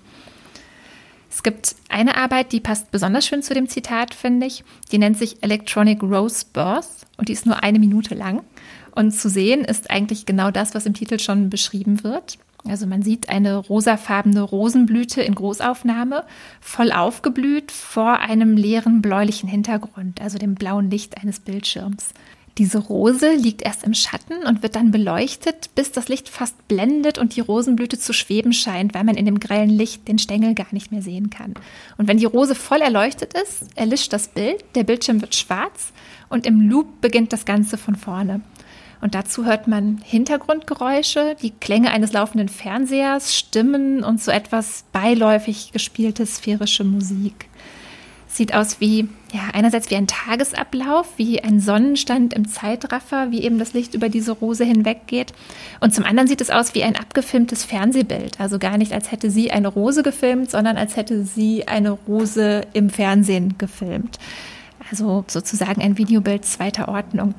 Es gibt eine Arbeit, die passt besonders schön zu dem Zitat, finde ich. Die nennt sich Electronic Rose Birth und die ist nur eine Minute lang. Und zu sehen ist eigentlich genau das, was im Titel schon beschrieben wird. Also man sieht eine rosafarbene Rosenblüte in Großaufnahme, voll aufgeblüht vor einem leeren bläulichen Hintergrund, also dem blauen Licht eines Bildschirms. Diese Rose liegt erst im Schatten und wird dann beleuchtet, bis das Licht fast blendet und die Rosenblüte zu schweben scheint, weil man in dem grellen Licht den Stängel gar nicht mehr sehen kann. Und wenn die Rose voll erleuchtet ist, erlischt das Bild, der Bildschirm wird schwarz und im Loop beginnt das Ganze von vorne. Und dazu hört man Hintergrundgeräusche, die Klänge eines laufenden Fernsehers, Stimmen und so etwas beiläufig gespielte sphärische Musik. Sieht aus wie, ja, einerseits wie ein Tagesablauf, wie ein Sonnenstand im Zeitraffer, wie eben das Licht über diese Rose hinweggeht. Und zum anderen sieht es aus wie ein abgefilmtes Fernsehbild. Also gar nicht, als hätte sie eine Rose gefilmt, sondern als hätte sie eine Rose im Fernsehen gefilmt. Also sozusagen ein Videobild zweiter Ordnung.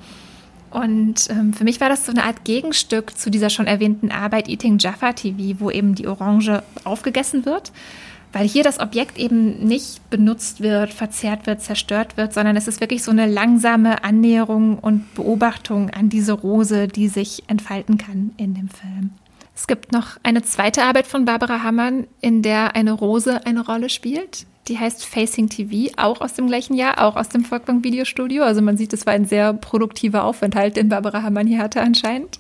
Und ähm, für mich war das so eine Art Gegenstück zu dieser schon erwähnten Arbeit Eating Jaffa TV, wo eben die Orange aufgegessen wird weil hier das Objekt eben nicht benutzt wird, verzehrt wird, zerstört wird, sondern es ist wirklich so eine langsame Annäherung und Beobachtung an diese Rose, die sich entfalten kann in dem Film. Es gibt noch eine zweite Arbeit von Barbara Hammann, in der eine Rose eine Rolle spielt. Die heißt Facing TV, auch aus dem gleichen Jahr, auch aus dem Volkwang Videostudio. Also man sieht, es war ein sehr produktiver Aufenthalt, den Barbara Hammann hier hatte anscheinend.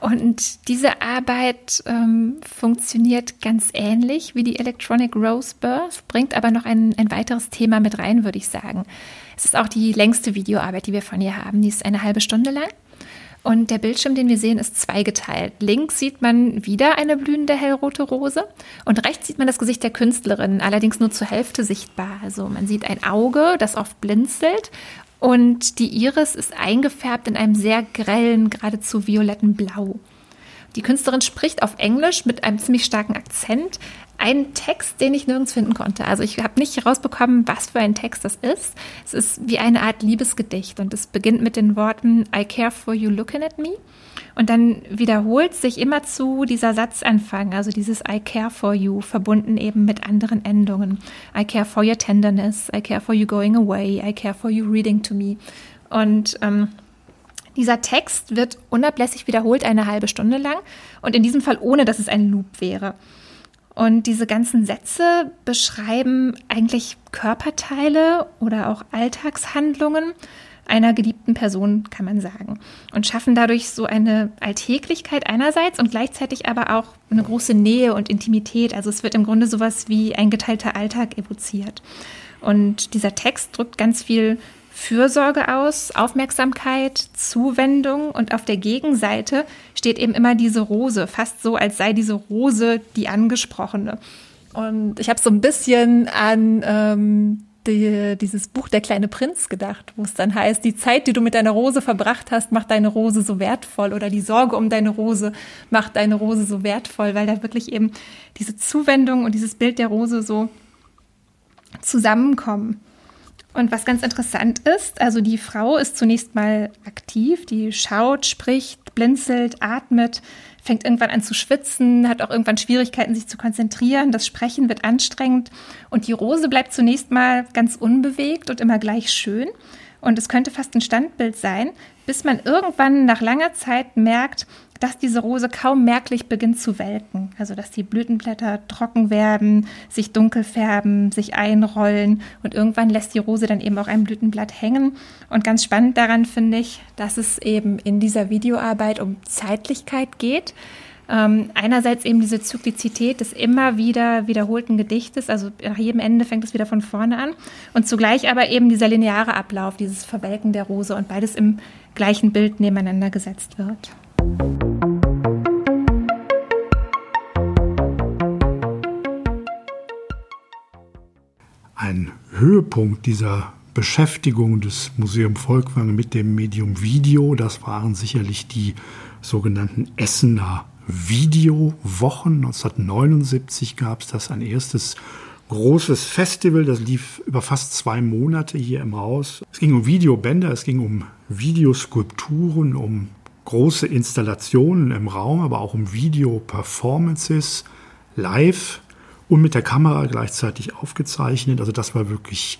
Und diese Arbeit ähm, funktioniert ganz ähnlich wie die Electronic Rose Birth, bringt aber noch ein, ein weiteres Thema mit rein, würde ich sagen. Es ist auch die längste Videoarbeit, die wir von ihr haben. Die ist eine halbe Stunde lang. Und der Bildschirm, den wir sehen, ist zweigeteilt. Links sieht man wieder eine blühende hellrote Rose und rechts sieht man das Gesicht der Künstlerin, allerdings nur zur Hälfte sichtbar. Also man sieht ein Auge, das oft blinzelt und die Iris ist eingefärbt in einem sehr grellen, geradezu violetten Blau. Die Künstlerin spricht auf Englisch mit einem ziemlich starken Akzent. Einen Text, den ich nirgends finden konnte. Also ich habe nicht herausbekommen, was für ein Text das ist. Es ist wie eine Art Liebesgedicht und es beginnt mit den Worten I care for you looking at me. Und dann wiederholt sich immerzu dieser Satzanfang, also dieses I care for you, verbunden eben mit anderen Endungen. I care for your tenderness, I care for you going away, I care for you reading to me. Und ähm, dieser Text wird unablässig wiederholt eine halbe Stunde lang und in diesem Fall ohne, dass es ein Loop wäre. Und diese ganzen Sätze beschreiben eigentlich Körperteile oder auch Alltagshandlungen einer geliebten Person, kann man sagen. Und schaffen dadurch so eine Alltäglichkeit einerseits und gleichzeitig aber auch eine große Nähe und Intimität. Also es wird im Grunde sowas wie ein geteilter Alltag evoziert. Und dieser Text drückt ganz viel Fürsorge aus, Aufmerksamkeit, Zuwendung und auf der Gegenseite steht eben immer diese Rose, fast so, als sei diese Rose die angesprochene. Und ich habe so ein bisschen an ähm, die, dieses Buch Der kleine Prinz gedacht, wo es dann heißt, die Zeit, die du mit deiner Rose verbracht hast, macht deine Rose so wertvoll oder die Sorge um deine Rose macht deine Rose so wertvoll, weil da wirklich eben diese Zuwendung und dieses Bild der Rose so zusammenkommen. Und was ganz interessant ist, also die Frau ist zunächst mal aktiv, die schaut, spricht, blinzelt, atmet, fängt irgendwann an zu schwitzen, hat auch irgendwann Schwierigkeiten, sich zu konzentrieren. Das Sprechen wird anstrengend und die Rose bleibt zunächst mal ganz unbewegt und immer gleich schön. Und es könnte fast ein Standbild sein, bis man irgendwann nach langer Zeit merkt, dass diese Rose kaum merklich beginnt zu welken. Also dass die Blütenblätter trocken werden, sich dunkel färben, sich einrollen und irgendwann lässt die Rose dann eben auch ein Blütenblatt hängen. Und ganz spannend daran finde ich, dass es eben in dieser Videoarbeit um Zeitlichkeit geht. Ähm, einerseits eben diese Zyklizität des immer wieder wiederholten Gedichtes, also nach jedem Ende fängt es wieder von vorne an. Und zugleich aber eben dieser lineare Ablauf, dieses Verwelken der Rose und beides im gleichen Bild nebeneinander gesetzt wird. Ein Höhepunkt dieser Beschäftigung des Museum Volkwang mit dem Medium Video, das waren sicherlich die sogenannten Essener Videowochen. 1979 gab es das ein erstes großes Festival, das lief über fast zwei Monate hier im Haus. Es ging um Videobänder, es ging um Videoskulpturen, um große Installationen im Raum, aber auch um Video-Performances live und mit der Kamera gleichzeitig aufgezeichnet. Also das war wirklich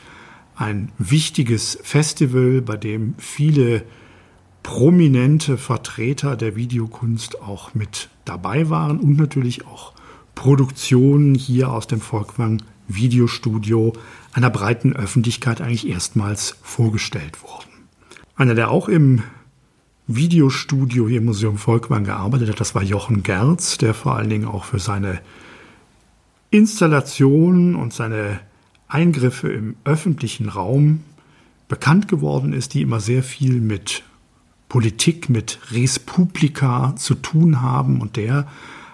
ein wichtiges Festival, bei dem viele prominente Vertreter der Videokunst auch mit dabei waren und natürlich auch Produktionen hier aus dem Volkwang Videostudio einer breiten Öffentlichkeit eigentlich erstmals vorgestellt wurden. Einer, der auch im Videostudio hier im Museum Volkwang gearbeitet hat, das war Jochen Gerz, der vor allen Dingen auch für seine Installationen und seine Eingriffe im öffentlichen Raum bekannt geworden ist, die immer sehr viel mit Politik, mit Res Publica zu tun haben. Und der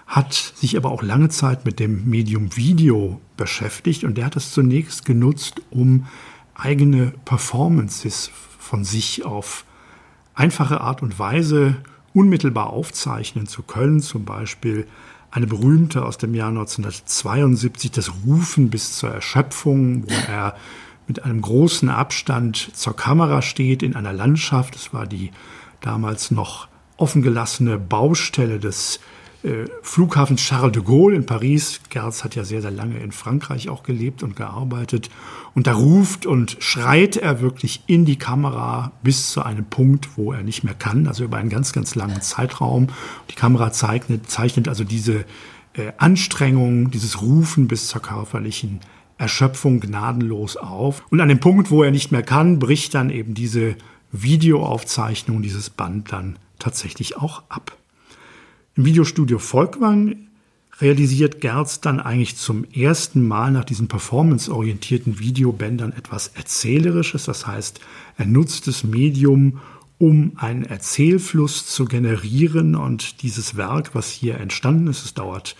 hat sich aber auch lange Zeit mit dem Medium Video beschäftigt und der hat es zunächst genutzt, um eigene Performances von sich auf einfache Art und Weise unmittelbar aufzeichnen zu können. Zum Beispiel eine berühmte aus dem Jahr 1972, das Rufen bis zur Erschöpfung, wo er mit einem großen Abstand zur Kamera steht in einer Landschaft. Es war die damals noch offengelassene Baustelle des Flughafen Charles de Gaulle in Paris. Gerz hat ja sehr, sehr lange in Frankreich auch gelebt und gearbeitet. Und da ruft und schreit er wirklich in die Kamera bis zu einem Punkt, wo er nicht mehr kann, also über einen ganz, ganz langen Zeitraum. Die Kamera zeichnet, zeichnet also diese äh, Anstrengung, dieses Rufen bis zur körperlichen Erschöpfung gnadenlos auf. Und an dem Punkt, wo er nicht mehr kann, bricht dann eben diese Videoaufzeichnung, dieses Band dann tatsächlich auch ab. Im Videostudio Volkwang realisiert Gerz dann eigentlich zum ersten Mal nach diesen performanceorientierten Videobändern etwas Erzählerisches. Das heißt, er nutzt das Medium, um einen Erzählfluss zu generieren. Und dieses Werk, was hier entstanden ist, es dauert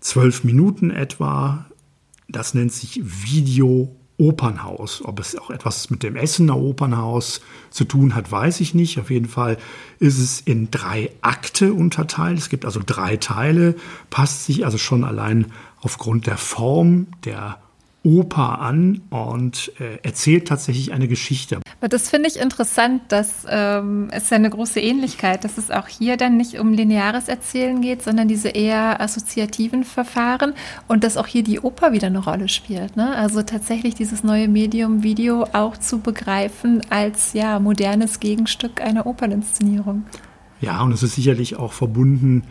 zwölf Minuten etwa. Das nennt sich Video Opernhaus. Ob es auch etwas mit dem Essener Opernhaus zu tun hat, weiß ich nicht. Auf jeden Fall ist es in drei Akte unterteilt. Es gibt also drei Teile, passt sich also schon allein aufgrund der Form, der Oper an und äh, erzählt tatsächlich eine Geschichte. Aber das finde ich interessant, dass ähm, es ja eine große Ähnlichkeit, dass es auch hier dann nicht um lineares Erzählen geht, sondern diese eher assoziativen Verfahren und dass auch hier die Oper wieder eine Rolle spielt. Ne? Also tatsächlich dieses neue Medium Video auch zu begreifen als ja modernes Gegenstück einer Operninszenierung. Ja, und es ist sicherlich auch verbunden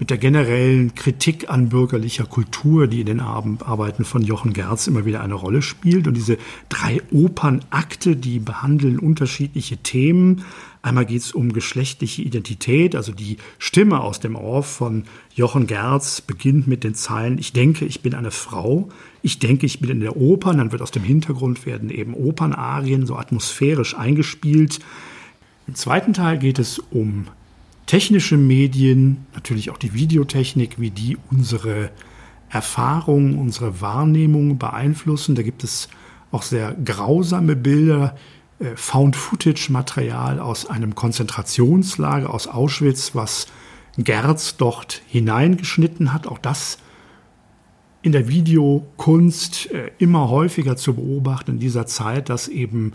mit der generellen Kritik an bürgerlicher Kultur, die in den Arbeiten von Jochen Gerz immer wieder eine Rolle spielt. Und diese drei Opernakte, die behandeln unterschiedliche Themen. Einmal geht es um geschlechtliche Identität, also die Stimme aus dem Ohr von Jochen Gerz beginnt mit den Zeilen, ich denke, ich bin eine Frau, ich denke, ich bin in der Oper, dann wird aus dem Hintergrund werden eben Opernarien so atmosphärisch eingespielt. Im zweiten Teil geht es um technische Medien, natürlich auch die Videotechnik, wie die unsere Erfahrung, unsere Wahrnehmung beeinflussen. Da gibt es auch sehr grausame Bilder, äh, Found-Footage-Material aus einem Konzentrationslager aus Auschwitz, was Gerz dort hineingeschnitten hat. Auch das in der Videokunst äh, immer häufiger zu beobachten in dieser Zeit, dass eben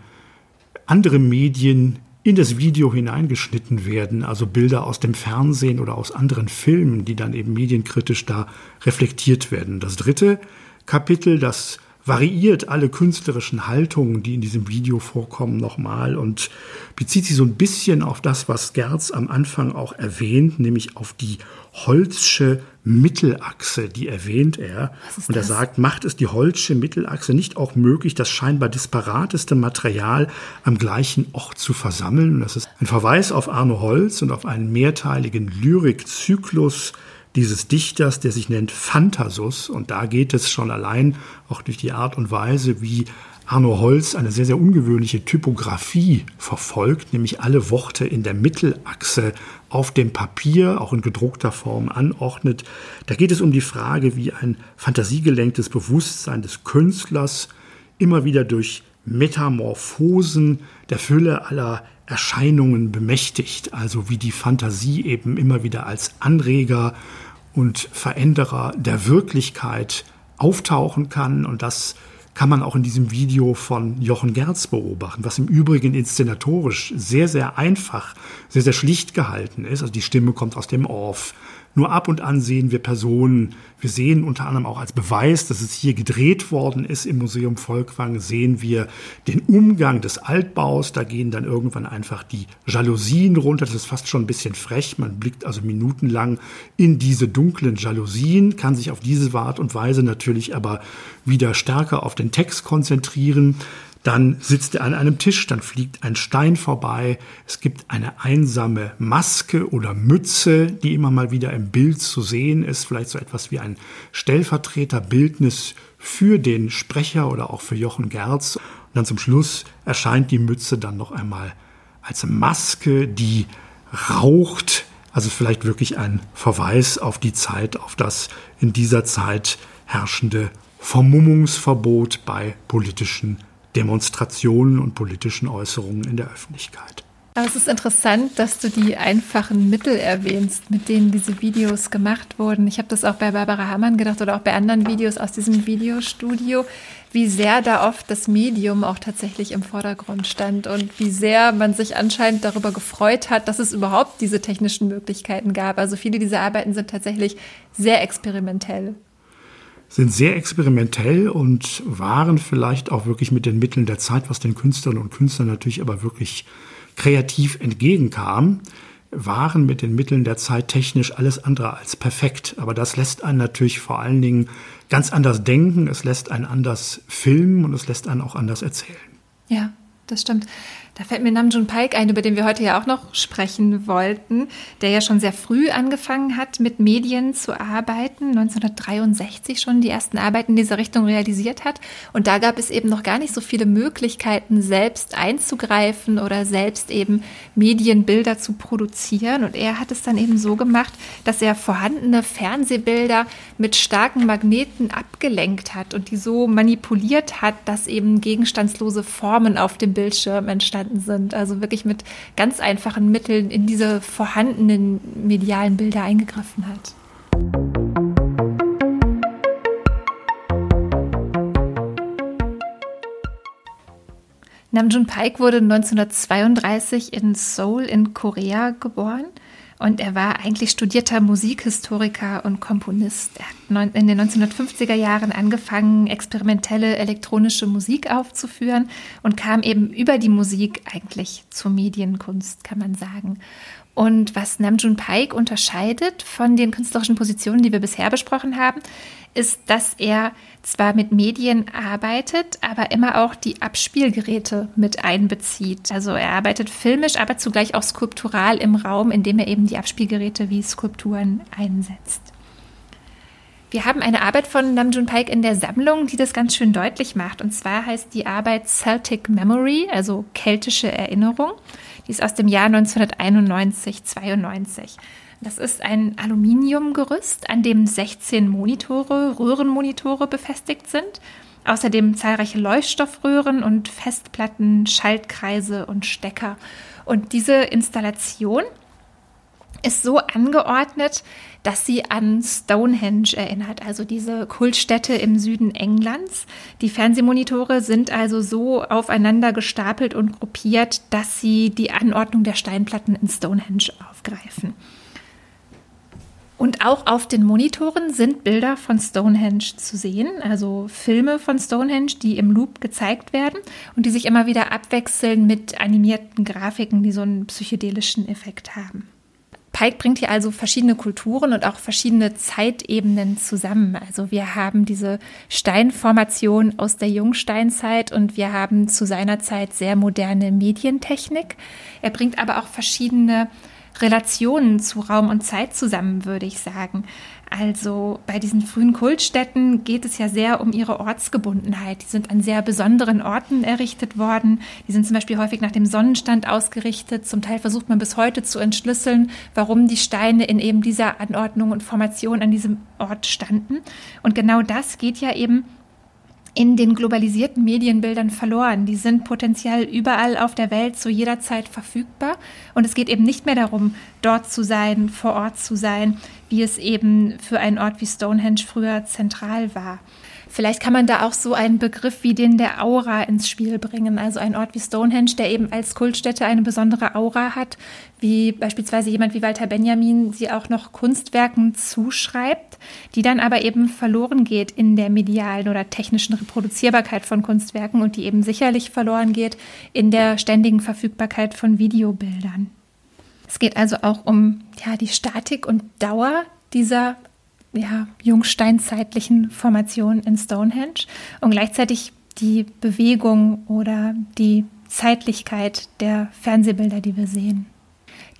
andere Medien in das Video hineingeschnitten werden, also Bilder aus dem Fernsehen oder aus anderen Filmen, die dann eben medienkritisch da reflektiert werden. Das dritte Kapitel, das variiert alle künstlerischen Haltungen, die in diesem Video vorkommen, nochmal und bezieht sich so ein bisschen auf das, was Gerz am Anfang auch erwähnt, nämlich auf die Holzsche Mittelachse, die erwähnt er. Und er das? sagt, macht es die Holzsche Mittelachse nicht auch möglich, das scheinbar disparateste Material am gleichen Ort zu versammeln? Und das ist ein Verweis auf Arno Holz und auf einen mehrteiligen Lyrikzyklus, dieses Dichters, der sich nennt Phantasus. Und da geht es schon allein auch durch die Art und Weise, wie Arno Holz eine sehr, sehr ungewöhnliche Typografie verfolgt, nämlich alle Worte in der Mittelachse auf dem Papier, auch in gedruckter Form anordnet. Da geht es um die Frage, wie ein fantasiegelenktes Bewusstsein des Künstlers immer wieder durch Metamorphosen der Fülle aller Erscheinungen bemächtigt, also wie die Fantasie eben immer wieder als Anreger und Veränderer der Wirklichkeit auftauchen kann. Und das kann man auch in diesem Video von Jochen Gerz beobachten, was im Übrigen inszenatorisch sehr, sehr einfach, sehr, sehr schlicht gehalten ist. Also die Stimme kommt aus dem Off. Nur ab und an sehen wir Personen. Wir sehen unter anderem auch als Beweis, dass es hier gedreht worden ist im Museum Volkwang, sehen wir den Umgang des Altbaus. Da gehen dann irgendwann einfach die Jalousien runter. Das ist fast schon ein bisschen frech. Man blickt also minutenlang in diese dunklen Jalousien, kann sich auf diese Art und Weise natürlich aber wieder stärker auf den Text konzentrieren. Dann sitzt er an einem Tisch, dann fliegt ein Stein vorbei. Es gibt eine einsame Maske oder Mütze, die immer mal wieder im Bild zu sehen ist. Vielleicht so etwas wie ein Stellvertreterbildnis für den Sprecher oder auch für Jochen Gerz. Und dann zum Schluss erscheint die Mütze dann noch einmal als Maske, die raucht Also vielleicht wirklich ein Verweis auf die Zeit, auf das in dieser Zeit herrschende Vermummungsverbot bei politischen Demonstrationen und politischen Äußerungen in der Öffentlichkeit. Aber es ist interessant, dass du die einfachen Mittel erwähnst, mit denen diese Videos gemacht wurden. Ich habe das auch bei Barbara Hamann gedacht oder auch bei anderen Videos aus diesem Videostudio, wie sehr da oft das Medium auch tatsächlich im Vordergrund stand und wie sehr man sich anscheinend darüber gefreut hat, dass es überhaupt diese technischen Möglichkeiten gab. Also viele dieser Arbeiten sind tatsächlich sehr experimentell sind sehr experimentell und waren vielleicht auch wirklich mit den Mitteln der Zeit, was den Künstlern und Künstlern natürlich aber wirklich kreativ entgegenkam, waren mit den Mitteln der Zeit technisch alles andere als perfekt. Aber das lässt einen natürlich vor allen Dingen ganz anders denken, es lässt einen anders filmen und es lässt einen auch anders erzählen. Ja, das stimmt. Da fällt mir Namjoon Paik ein, über den wir heute ja auch noch sprechen wollten, der ja schon sehr früh angefangen hat, mit Medien zu arbeiten, 1963 schon die ersten Arbeiten in dieser Richtung realisiert hat. Und da gab es eben noch gar nicht so viele Möglichkeiten, selbst einzugreifen oder selbst eben Medienbilder zu produzieren. Und er hat es dann eben so gemacht, dass er vorhandene Fernsehbilder mit starken Magneten abgelenkt hat und die so manipuliert hat, dass eben gegenstandslose Formen auf dem Bildschirm entstanden entstanden sind. Also wirklich mit ganz einfachen Mitteln in diese vorhandenen medialen Bilder eingegriffen hat. Namjoon Paik wurde 1932 in Seoul in Korea geboren und er war eigentlich studierter Musikhistoriker und Komponist. Er hat in den 1950er Jahren angefangen, experimentelle elektronische Musik aufzuführen und kam eben über die Musik eigentlich zur Medienkunst, kann man sagen. Und was Namjoon Paik unterscheidet von den künstlerischen Positionen, die wir bisher besprochen haben, ist, dass er zwar mit Medien arbeitet, aber immer auch die Abspielgeräte mit einbezieht. Also er arbeitet filmisch, aber zugleich auch skulptural im Raum, indem er eben die Abspielgeräte wie Skulpturen einsetzt. Wir haben eine Arbeit von Namjoon Paik in der Sammlung, die das ganz schön deutlich macht. Und zwar heißt die Arbeit Celtic Memory, also keltische Erinnerung. Die ist aus dem Jahr 1991, 92. Das ist ein Aluminiumgerüst, an dem 16 Monitore, Röhrenmonitore befestigt sind. Außerdem zahlreiche Leuchtstoffröhren und Festplatten, Schaltkreise und Stecker. Und diese Installation ist so angeordnet, dass sie an Stonehenge erinnert, also diese Kultstätte im Süden Englands. Die Fernsehmonitore sind also so aufeinander gestapelt und gruppiert, dass sie die Anordnung der Steinplatten in Stonehenge aufgreifen. Und auch auf den Monitoren sind Bilder von Stonehenge zu sehen, also Filme von Stonehenge, die im Loop gezeigt werden und die sich immer wieder abwechseln mit animierten Grafiken, die so einen psychedelischen Effekt haben. Pike bringt hier also verschiedene Kulturen und auch verschiedene Zeitebenen zusammen. Also wir haben diese Steinformation aus der Jungsteinzeit und wir haben zu seiner Zeit sehr moderne Medientechnik. Er bringt aber auch verschiedene Relationen zu Raum und Zeit zusammen, würde ich sagen. Also bei diesen frühen Kultstätten geht es ja sehr um ihre Ortsgebundenheit. Die sind an sehr besonderen Orten errichtet worden. Die sind zum Beispiel häufig nach dem Sonnenstand ausgerichtet. Zum Teil versucht man bis heute zu entschlüsseln, warum die Steine in eben dieser Anordnung und Formation an diesem Ort standen. Und genau das geht ja eben in den globalisierten Medienbildern verloren. Die sind potenziell überall auf der Welt zu jeder Zeit verfügbar. Und es geht eben nicht mehr darum, dort zu sein, vor Ort zu sein, wie es eben für einen Ort wie Stonehenge früher zentral war. Vielleicht kann man da auch so einen Begriff wie den der Aura ins Spiel bringen. Also ein Ort wie Stonehenge, der eben als Kultstätte eine besondere Aura hat, wie beispielsweise jemand wie Walter Benjamin sie auch noch Kunstwerken zuschreibt, die dann aber eben verloren geht in der medialen oder technischen Reproduzierbarkeit von Kunstwerken und die eben sicherlich verloren geht in der ständigen Verfügbarkeit von Videobildern. Es geht also auch um ja, die Statik und Dauer dieser ja, jungsteinzeitlichen Formation in Stonehenge und gleichzeitig die Bewegung oder die Zeitlichkeit der Fernsehbilder, die wir sehen.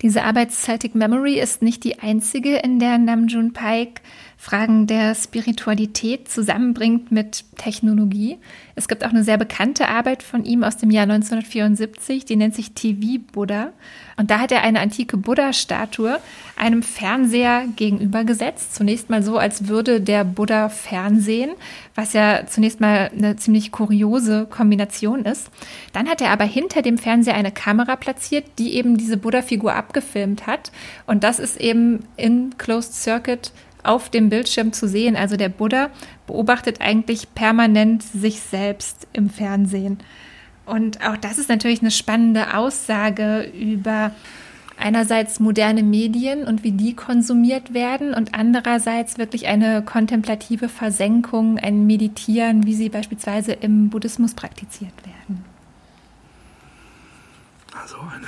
Diese Arbeit Celtic Memory ist nicht die einzige, in der Namjoon Paik Fragen der Spiritualität zusammenbringt mit Technologie. Es gibt auch eine sehr bekannte Arbeit von ihm aus dem Jahr 1974, die nennt sich TV Buddha. Und da hat er eine antike Buddha-Statue einem Fernseher gegenübergesetzt. Zunächst mal so, als würde der Buddha fernsehen, was ja zunächst mal eine ziemlich kuriose Kombination ist. Dann hat er aber hinter dem Fernseher eine Kamera platziert, die eben diese Buddha-Figur abgefilmt hat. Und das ist eben in Closed Circuit auf dem Bildschirm zu sehen. Also der Buddha beobachtet eigentlich permanent sich selbst im Fernsehen. Und auch das ist natürlich eine spannende Aussage über einerseits moderne Medien und wie die konsumiert werden und andererseits wirklich eine kontemplative Versenkung, ein Meditieren, wie sie beispielsweise im Buddhismus praktiziert werden. Also eine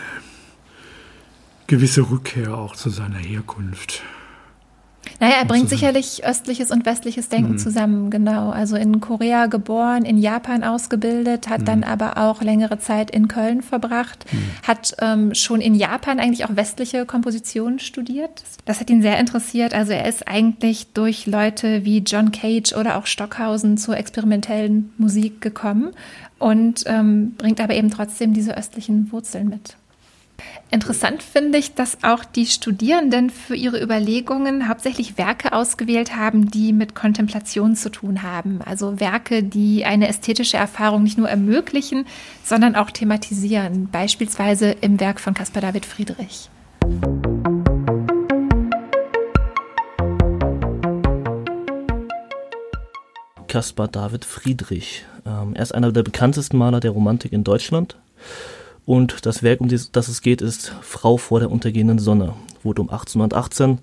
gewisse Rückkehr auch zu seiner Herkunft. Naja, er bringt sicherlich östliches und westliches Denken mhm. zusammen, genau. Also in Korea geboren, in Japan ausgebildet, hat mhm. dann aber auch längere Zeit in Köln verbracht, mhm. hat ähm, schon in Japan eigentlich auch westliche Kompositionen studiert. Das hat ihn sehr interessiert. Also er ist eigentlich durch Leute wie John Cage oder auch Stockhausen zur experimentellen Musik gekommen und ähm, bringt aber eben trotzdem diese östlichen Wurzeln mit. Interessant finde ich, dass auch die Studierenden für ihre Überlegungen hauptsächlich Werke ausgewählt haben, die mit Kontemplation zu tun haben. Also Werke, die eine ästhetische Erfahrung nicht nur ermöglichen, sondern auch thematisieren. Beispielsweise im Werk von Caspar David Friedrich. Caspar David Friedrich. Ähm, er ist einer der bekanntesten Maler der Romantik in Deutschland. Und das Werk, um das es geht, ist Frau vor der untergehenden Sonne. Wurde um 1818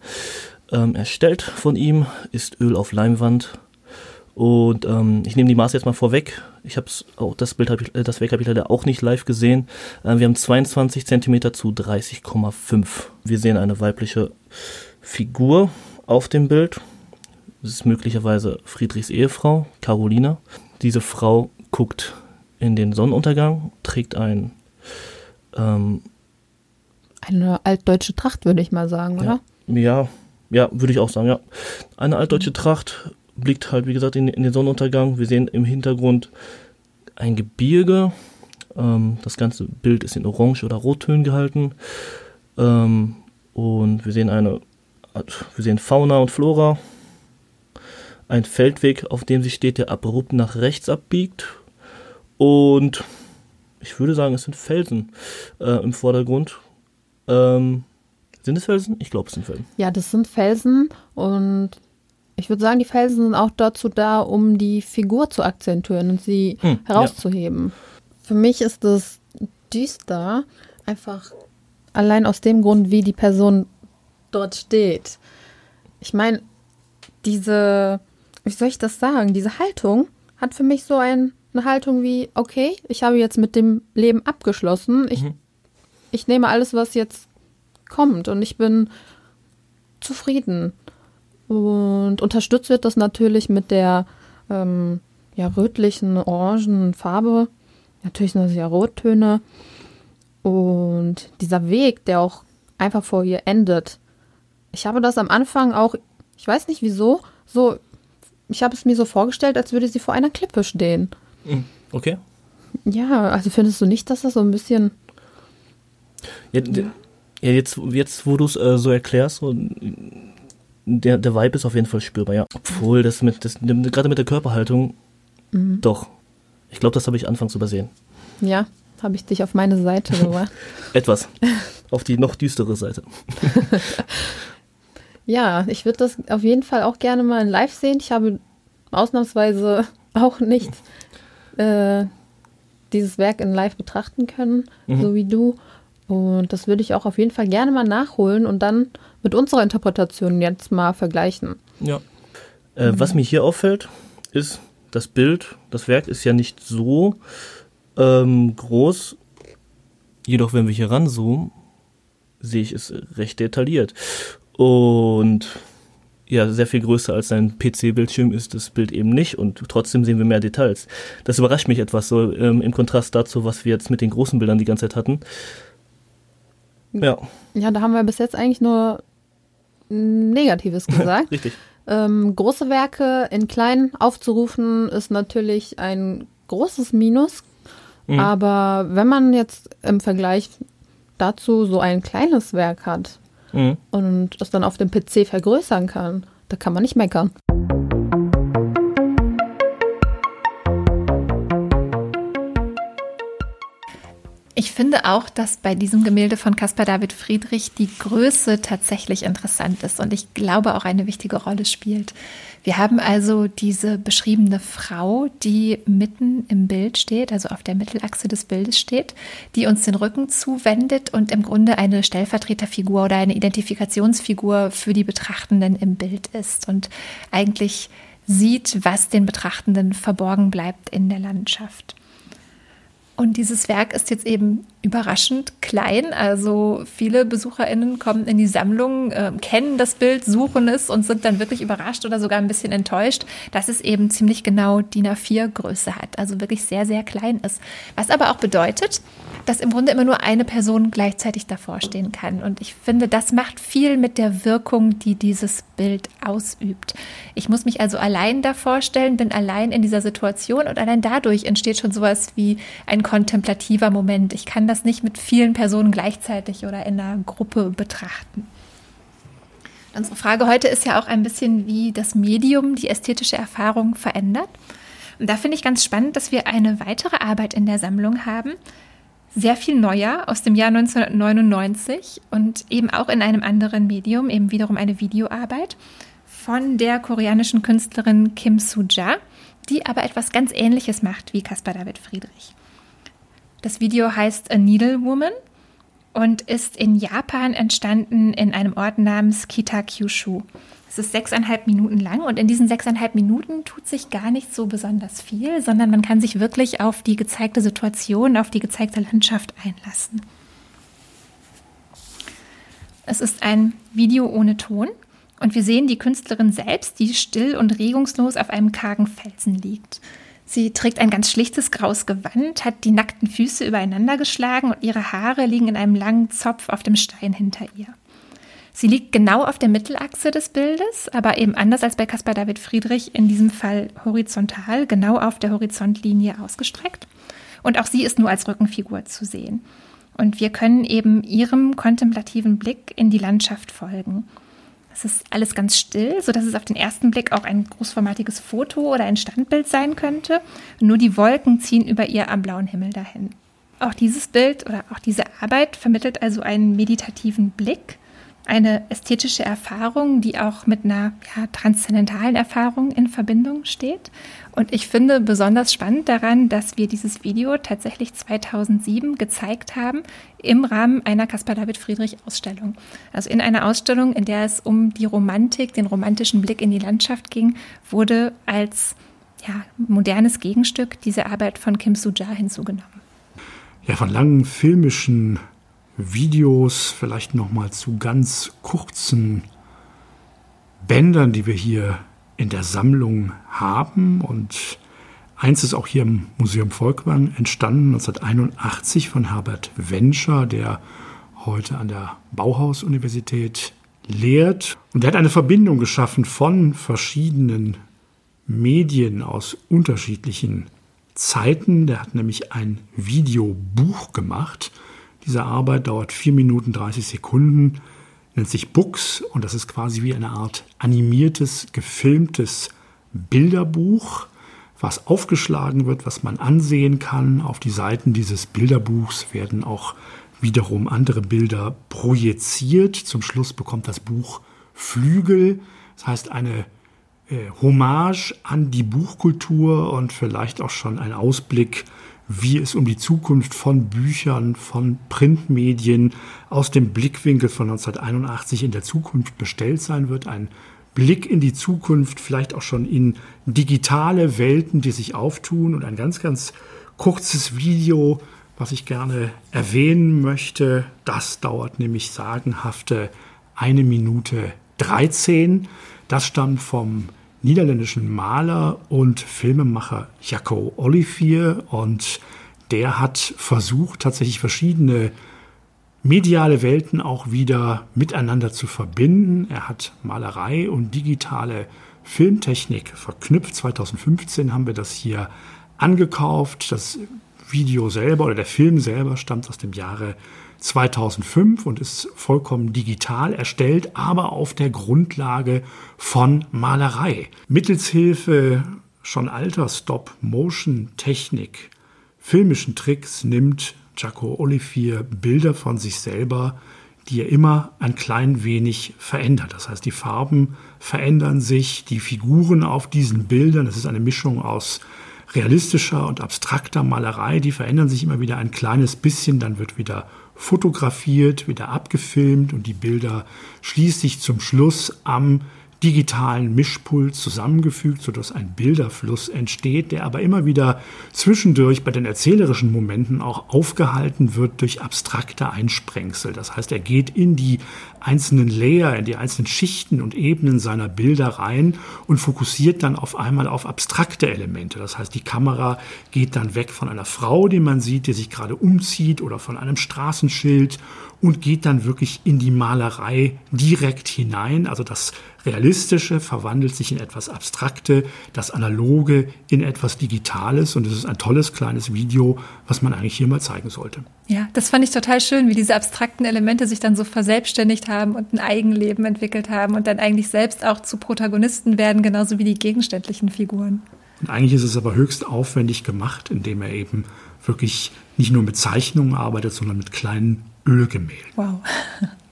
ähm, erstellt von ihm, ist Öl auf Leinwand. Und ähm, ich nehme die Maße jetzt mal vorweg. Ich habe auch das Bild, ich, äh, das Werk habe ich leider auch nicht live gesehen. Äh, wir haben 22 cm zu 30,5. Wir sehen eine weibliche Figur auf dem Bild. Das ist möglicherweise Friedrichs Ehefrau, Carolina. Diese Frau guckt in den Sonnenuntergang, trägt ein ähm, Eine altdeutsche Tracht, würde ich mal sagen, oder? Ja, ja, würde ich auch sagen, ja. Eine altdeutsche Tracht blickt halt, wie gesagt, in, in den Sonnenuntergang. Wir sehen im Hintergrund ein Gebirge. Ähm, das ganze Bild ist in Orange- oder Rottönen gehalten. Ähm, und wir sehen eine, wir sehen Fauna und Flora. Ein Feldweg, auf dem sie steht, der abrupt nach rechts abbiegt. Und ich würde sagen, es sind Felsen äh, im Vordergrund. Ähm, sind es Felsen? Ich glaube, es sind Felsen. Ja, das sind Felsen und ich würde sagen, die Felsen sind auch dazu da, um die Figur zu akzentuieren und sie hm, herauszuheben. Ja. Für mich ist das düster, einfach allein aus dem Grund, wie die Person dort steht. Ich meine, diese, wie soll ich das sagen, diese Haltung hat für mich so ein eine Haltung wie, okay, ich habe jetzt mit dem Leben abgeschlossen. Ich, mhm. ich nehme alles, was jetzt kommt und ich bin zufrieden. Und unterstützt wird das natürlich mit der ähm, ja, rötlichen, orangen Farbe. Natürlich sind das ja Rottöne. Und dieser Weg, der auch einfach vor ihr endet. Ich habe das am Anfang auch, ich weiß nicht wieso, so, ich habe es mir so vorgestellt, als würde sie vor einer Klippe stehen. Okay. Ja, also findest du nicht, dass das so ein bisschen. Ja, ja jetzt, jetzt, wo du es äh, so erklärst, so, der, der Vibe ist auf jeden Fall spürbar, ja. Obwohl, das mit, das, gerade mit der Körperhaltung, mhm. doch. Ich glaube, das habe ich anfangs übersehen. Ja, habe ich dich auf meine Seite <laughs> gebracht. Etwas. Auf die noch düstere Seite. <laughs> ja, ich würde das auf jeden Fall auch gerne mal in live sehen. Ich habe ausnahmsweise auch nicht äh, dieses Werk in live betrachten können, mhm. so wie du. Und das würde ich auch auf jeden Fall gerne mal nachholen und dann mit unserer Interpretation jetzt mal vergleichen. Ja. Äh, mhm. Was mir hier auffällt, ist, das Bild, das Werk ist ja nicht so ähm, groß. Jedoch, wenn wir hier ranzoomen, sehe ich es recht detailliert. Und ja sehr viel größer als sein PC-Bildschirm ist das Bild eben nicht und trotzdem sehen wir mehr Details. Das überrascht mich etwas so ähm, im Kontrast dazu, was wir jetzt mit den großen Bildern die ganze Zeit hatten. Ja. Ja, da haben wir bis jetzt eigentlich nur Negatives <laughs> gesagt. Richtig. Ähm, große Werke in klein aufzurufen ist natürlich ein großes Minus. Mhm. Aber wenn man jetzt im Vergleich dazu so ein kleines Werk hat mhm. und das dann auf dem PC vergrößern kann, da kann man nicht meckern. Ich finde auch, dass bei diesem Gemälde von Caspar David Friedrich die Größe tatsächlich interessant ist und ich glaube auch eine wichtige Rolle spielt. Wir haben also diese beschriebene Frau, die mitten im Bild steht, also auf der Mittelachse des Bildes steht, die uns den Rücken zuwendet und im Grunde eine Stellvertreterfigur oder eine Identifikationsfigur für die Betrachtenden im Bild ist und eigentlich sieht, was den Betrachtenden verborgen bleibt in der Landschaft. Und dieses Werk ist jetzt eben überraschend klein. Also viele BesucherInnen kommen in die Sammlung, äh, kennen das Bild, suchen es und sind dann wirklich überrascht oder sogar ein bisschen enttäuscht, dass es eben ziemlich genau DIN A4 Größe hat. Also wirklich sehr, sehr klein ist. Was aber auch bedeutet, dass im Grunde immer nur eine Person gleichzeitig davor stehen kann. Und ich finde, das macht viel mit der Wirkung, die dieses Bild ausübt. Ich muss mich also allein davor stellen, bin allein in dieser Situation und allein dadurch entsteht schon sowas wie ein kontemplativer Moment. Ich kann das nicht mit vielen Personen gleichzeitig oder in einer Gruppe betrachten. Unsere Frage heute ist ja auch ein bisschen, wie das Medium die ästhetische Erfahrung verändert. Und da finde ich ganz spannend, dass wir eine weitere Arbeit in der Sammlung haben, sehr viel neuer aus dem Jahr 1999 und eben auch in einem anderen Medium, eben wiederum eine Videoarbeit von der koreanischen Künstlerin Kim Soo-ja, die aber etwas ganz Ähnliches macht wie Caspar David Friedrich. Das Video heißt A Needle Woman und ist in Japan entstanden in einem Ort namens Kitakyushu. Es ist sechseinhalb Minuten lang und in diesen sechseinhalb Minuten tut sich gar nicht so besonders viel, sondern man kann sich wirklich auf die gezeigte Situation, auf die gezeigte Landschaft einlassen. Es ist ein Video ohne Ton und wir sehen die Künstlerin selbst, die still und regungslos auf einem kargen Felsen liegt. Sie trägt ein ganz schlichtes graues Gewand, hat die nackten Füße übereinander geschlagen und ihre Haare liegen in einem langen Zopf auf dem Stein hinter ihr. Sie liegt genau auf der Mittelachse des Bildes, aber eben anders als bei Caspar David Friedrich in diesem Fall horizontal, genau auf der Horizontlinie ausgestreckt. Und auch sie ist nur als Rückenfigur zu sehen. Und wir können eben ihrem kontemplativen Blick in die Landschaft folgen. Es ist alles ganz still, sodass es auf den ersten Blick auch ein großformatiges Foto oder ein Standbild sein könnte. Nur die Wolken ziehen über ihr am blauen Himmel dahin. Auch dieses Bild oder auch diese Arbeit vermittelt also einen meditativen Blick eine ästhetische Erfahrung, die auch mit einer ja, transzendentalen Erfahrung in Verbindung steht. Und ich finde besonders spannend daran, dass wir dieses Video tatsächlich 2007 gezeigt haben im Rahmen einer Caspar David Friedrich Ausstellung. Also in einer Ausstellung, in der es um die Romantik, den romantischen Blick in die Landschaft ging, wurde als ja, modernes Gegenstück diese Arbeit von Kim Soo-ja hinzugenommen. Ja, von langen filmischen Videos, vielleicht noch mal zu ganz kurzen Bändern, die wir hier in der Sammlung haben. Und eins ist auch hier im Museum Volkwang entstanden, 1981 von Herbert Wenscher, der heute an der Bauhaus-Universität lehrt. Und er hat eine Verbindung geschaffen von verschiedenen Medien aus unterschiedlichen Zeiten. Der hat nämlich ein Videobuch gemacht diese Arbeit dauert 4 Minuten 30 Sekunden, nennt sich Books und das ist quasi wie eine Art animiertes, gefilmtes Bilderbuch, was aufgeschlagen wird, was man ansehen kann. Auf die Seiten dieses Bilderbuchs werden auch wiederum andere Bilder projiziert. Zum Schluss bekommt das Buch Flügel, das heißt eine äh, Hommage an die Buchkultur und vielleicht auch schon ein Ausblick wie es um die Zukunft von Büchern, von Printmedien aus dem Blickwinkel von 1981 in der Zukunft bestellt sein wird. Ein Blick in die Zukunft, vielleicht auch schon in digitale Welten, die sich auftun. Und ein ganz, ganz kurzes Video, was ich gerne erwähnen möchte. Das dauert nämlich sagenhafte eine Minute 13. Das stammt vom niederländischen Maler und Filmemacher Jaco Olivier und der hat versucht, tatsächlich verschiedene mediale Welten auch wieder miteinander zu verbinden. Er hat Malerei und digitale Filmtechnik verknüpft. 2015 haben wir das hier angekauft. Das Video selber oder der Film selber stammt aus dem Jahre 2005 und ist vollkommen digital erstellt, aber auf der Grundlage von Malerei. Mittels Hilfe schon alter Stop-Motion-Technik, filmischen Tricks nimmt Jaco Olivier Bilder von sich selber, die er immer ein klein wenig verändert. Das heißt, die Farben verändern sich, die Figuren auf diesen Bildern, das ist eine Mischung aus realistischer und abstrakter Malerei, die verändern sich immer wieder ein kleines bisschen, dann wird wieder fotografiert, wieder abgefilmt und die Bilder schließlich zum Schluss am digitalen Mischpult zusammengefügt, sodass ein Bilderfluss entsteht, der aber immer wieder zwischendurch bei den erzählerischen Momenten auch aufgehalten wird durch abstrakte Einsprengsel. Das heißt, er geht in die einzelnen Layer, in die einzelnen Schichten und Ebenen seiner Bilder rein und fokussiert dann auf einmal auf abstrakte Elemente. Das heißt, die Kamera geht dann weg von einer Frau, die man sieht, die sich gerade umzieht oder von einem Straßenschild und geht dann wirklich in die Malerei direkt hinein. Also das Realistische verwandelt sich in etwas Abstrakte, das Analoge in etwas Digitales und es ist ein tolles kleines Video, was man eigentlich hier mal zeigen sollte. Ja, das fand ich total schön, wie diese abstrakten Elemente sich dann so verselbstständigt haben und ein Eigenleben entwickelt haben und dann eigentlich selbst auch zu Protagonisten werden, genauso wie die gegenständlichen Figuren. Und eigentlich ist es aber höchst aufwendig gemacht, indem er eben wirklich nicht nur mit Zeichnungen arbeitet, sondern mit kleinen Ölgemälden. Wow. <laughs>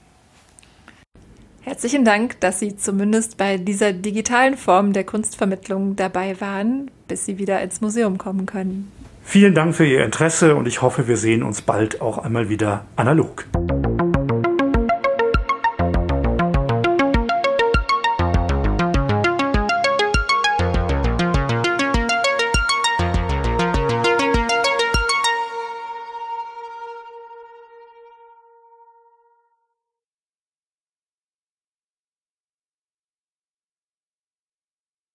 Herzlichen Dank, dass Sie zumindest bei dieser digitalen Form der Kunstvermittlung dabei waren, bis Sie wieder ins Museum kommen können. Vielen Dank für Ihr Interesse und ich hoffe, wir sehen uns bald auch einmal wieder analog.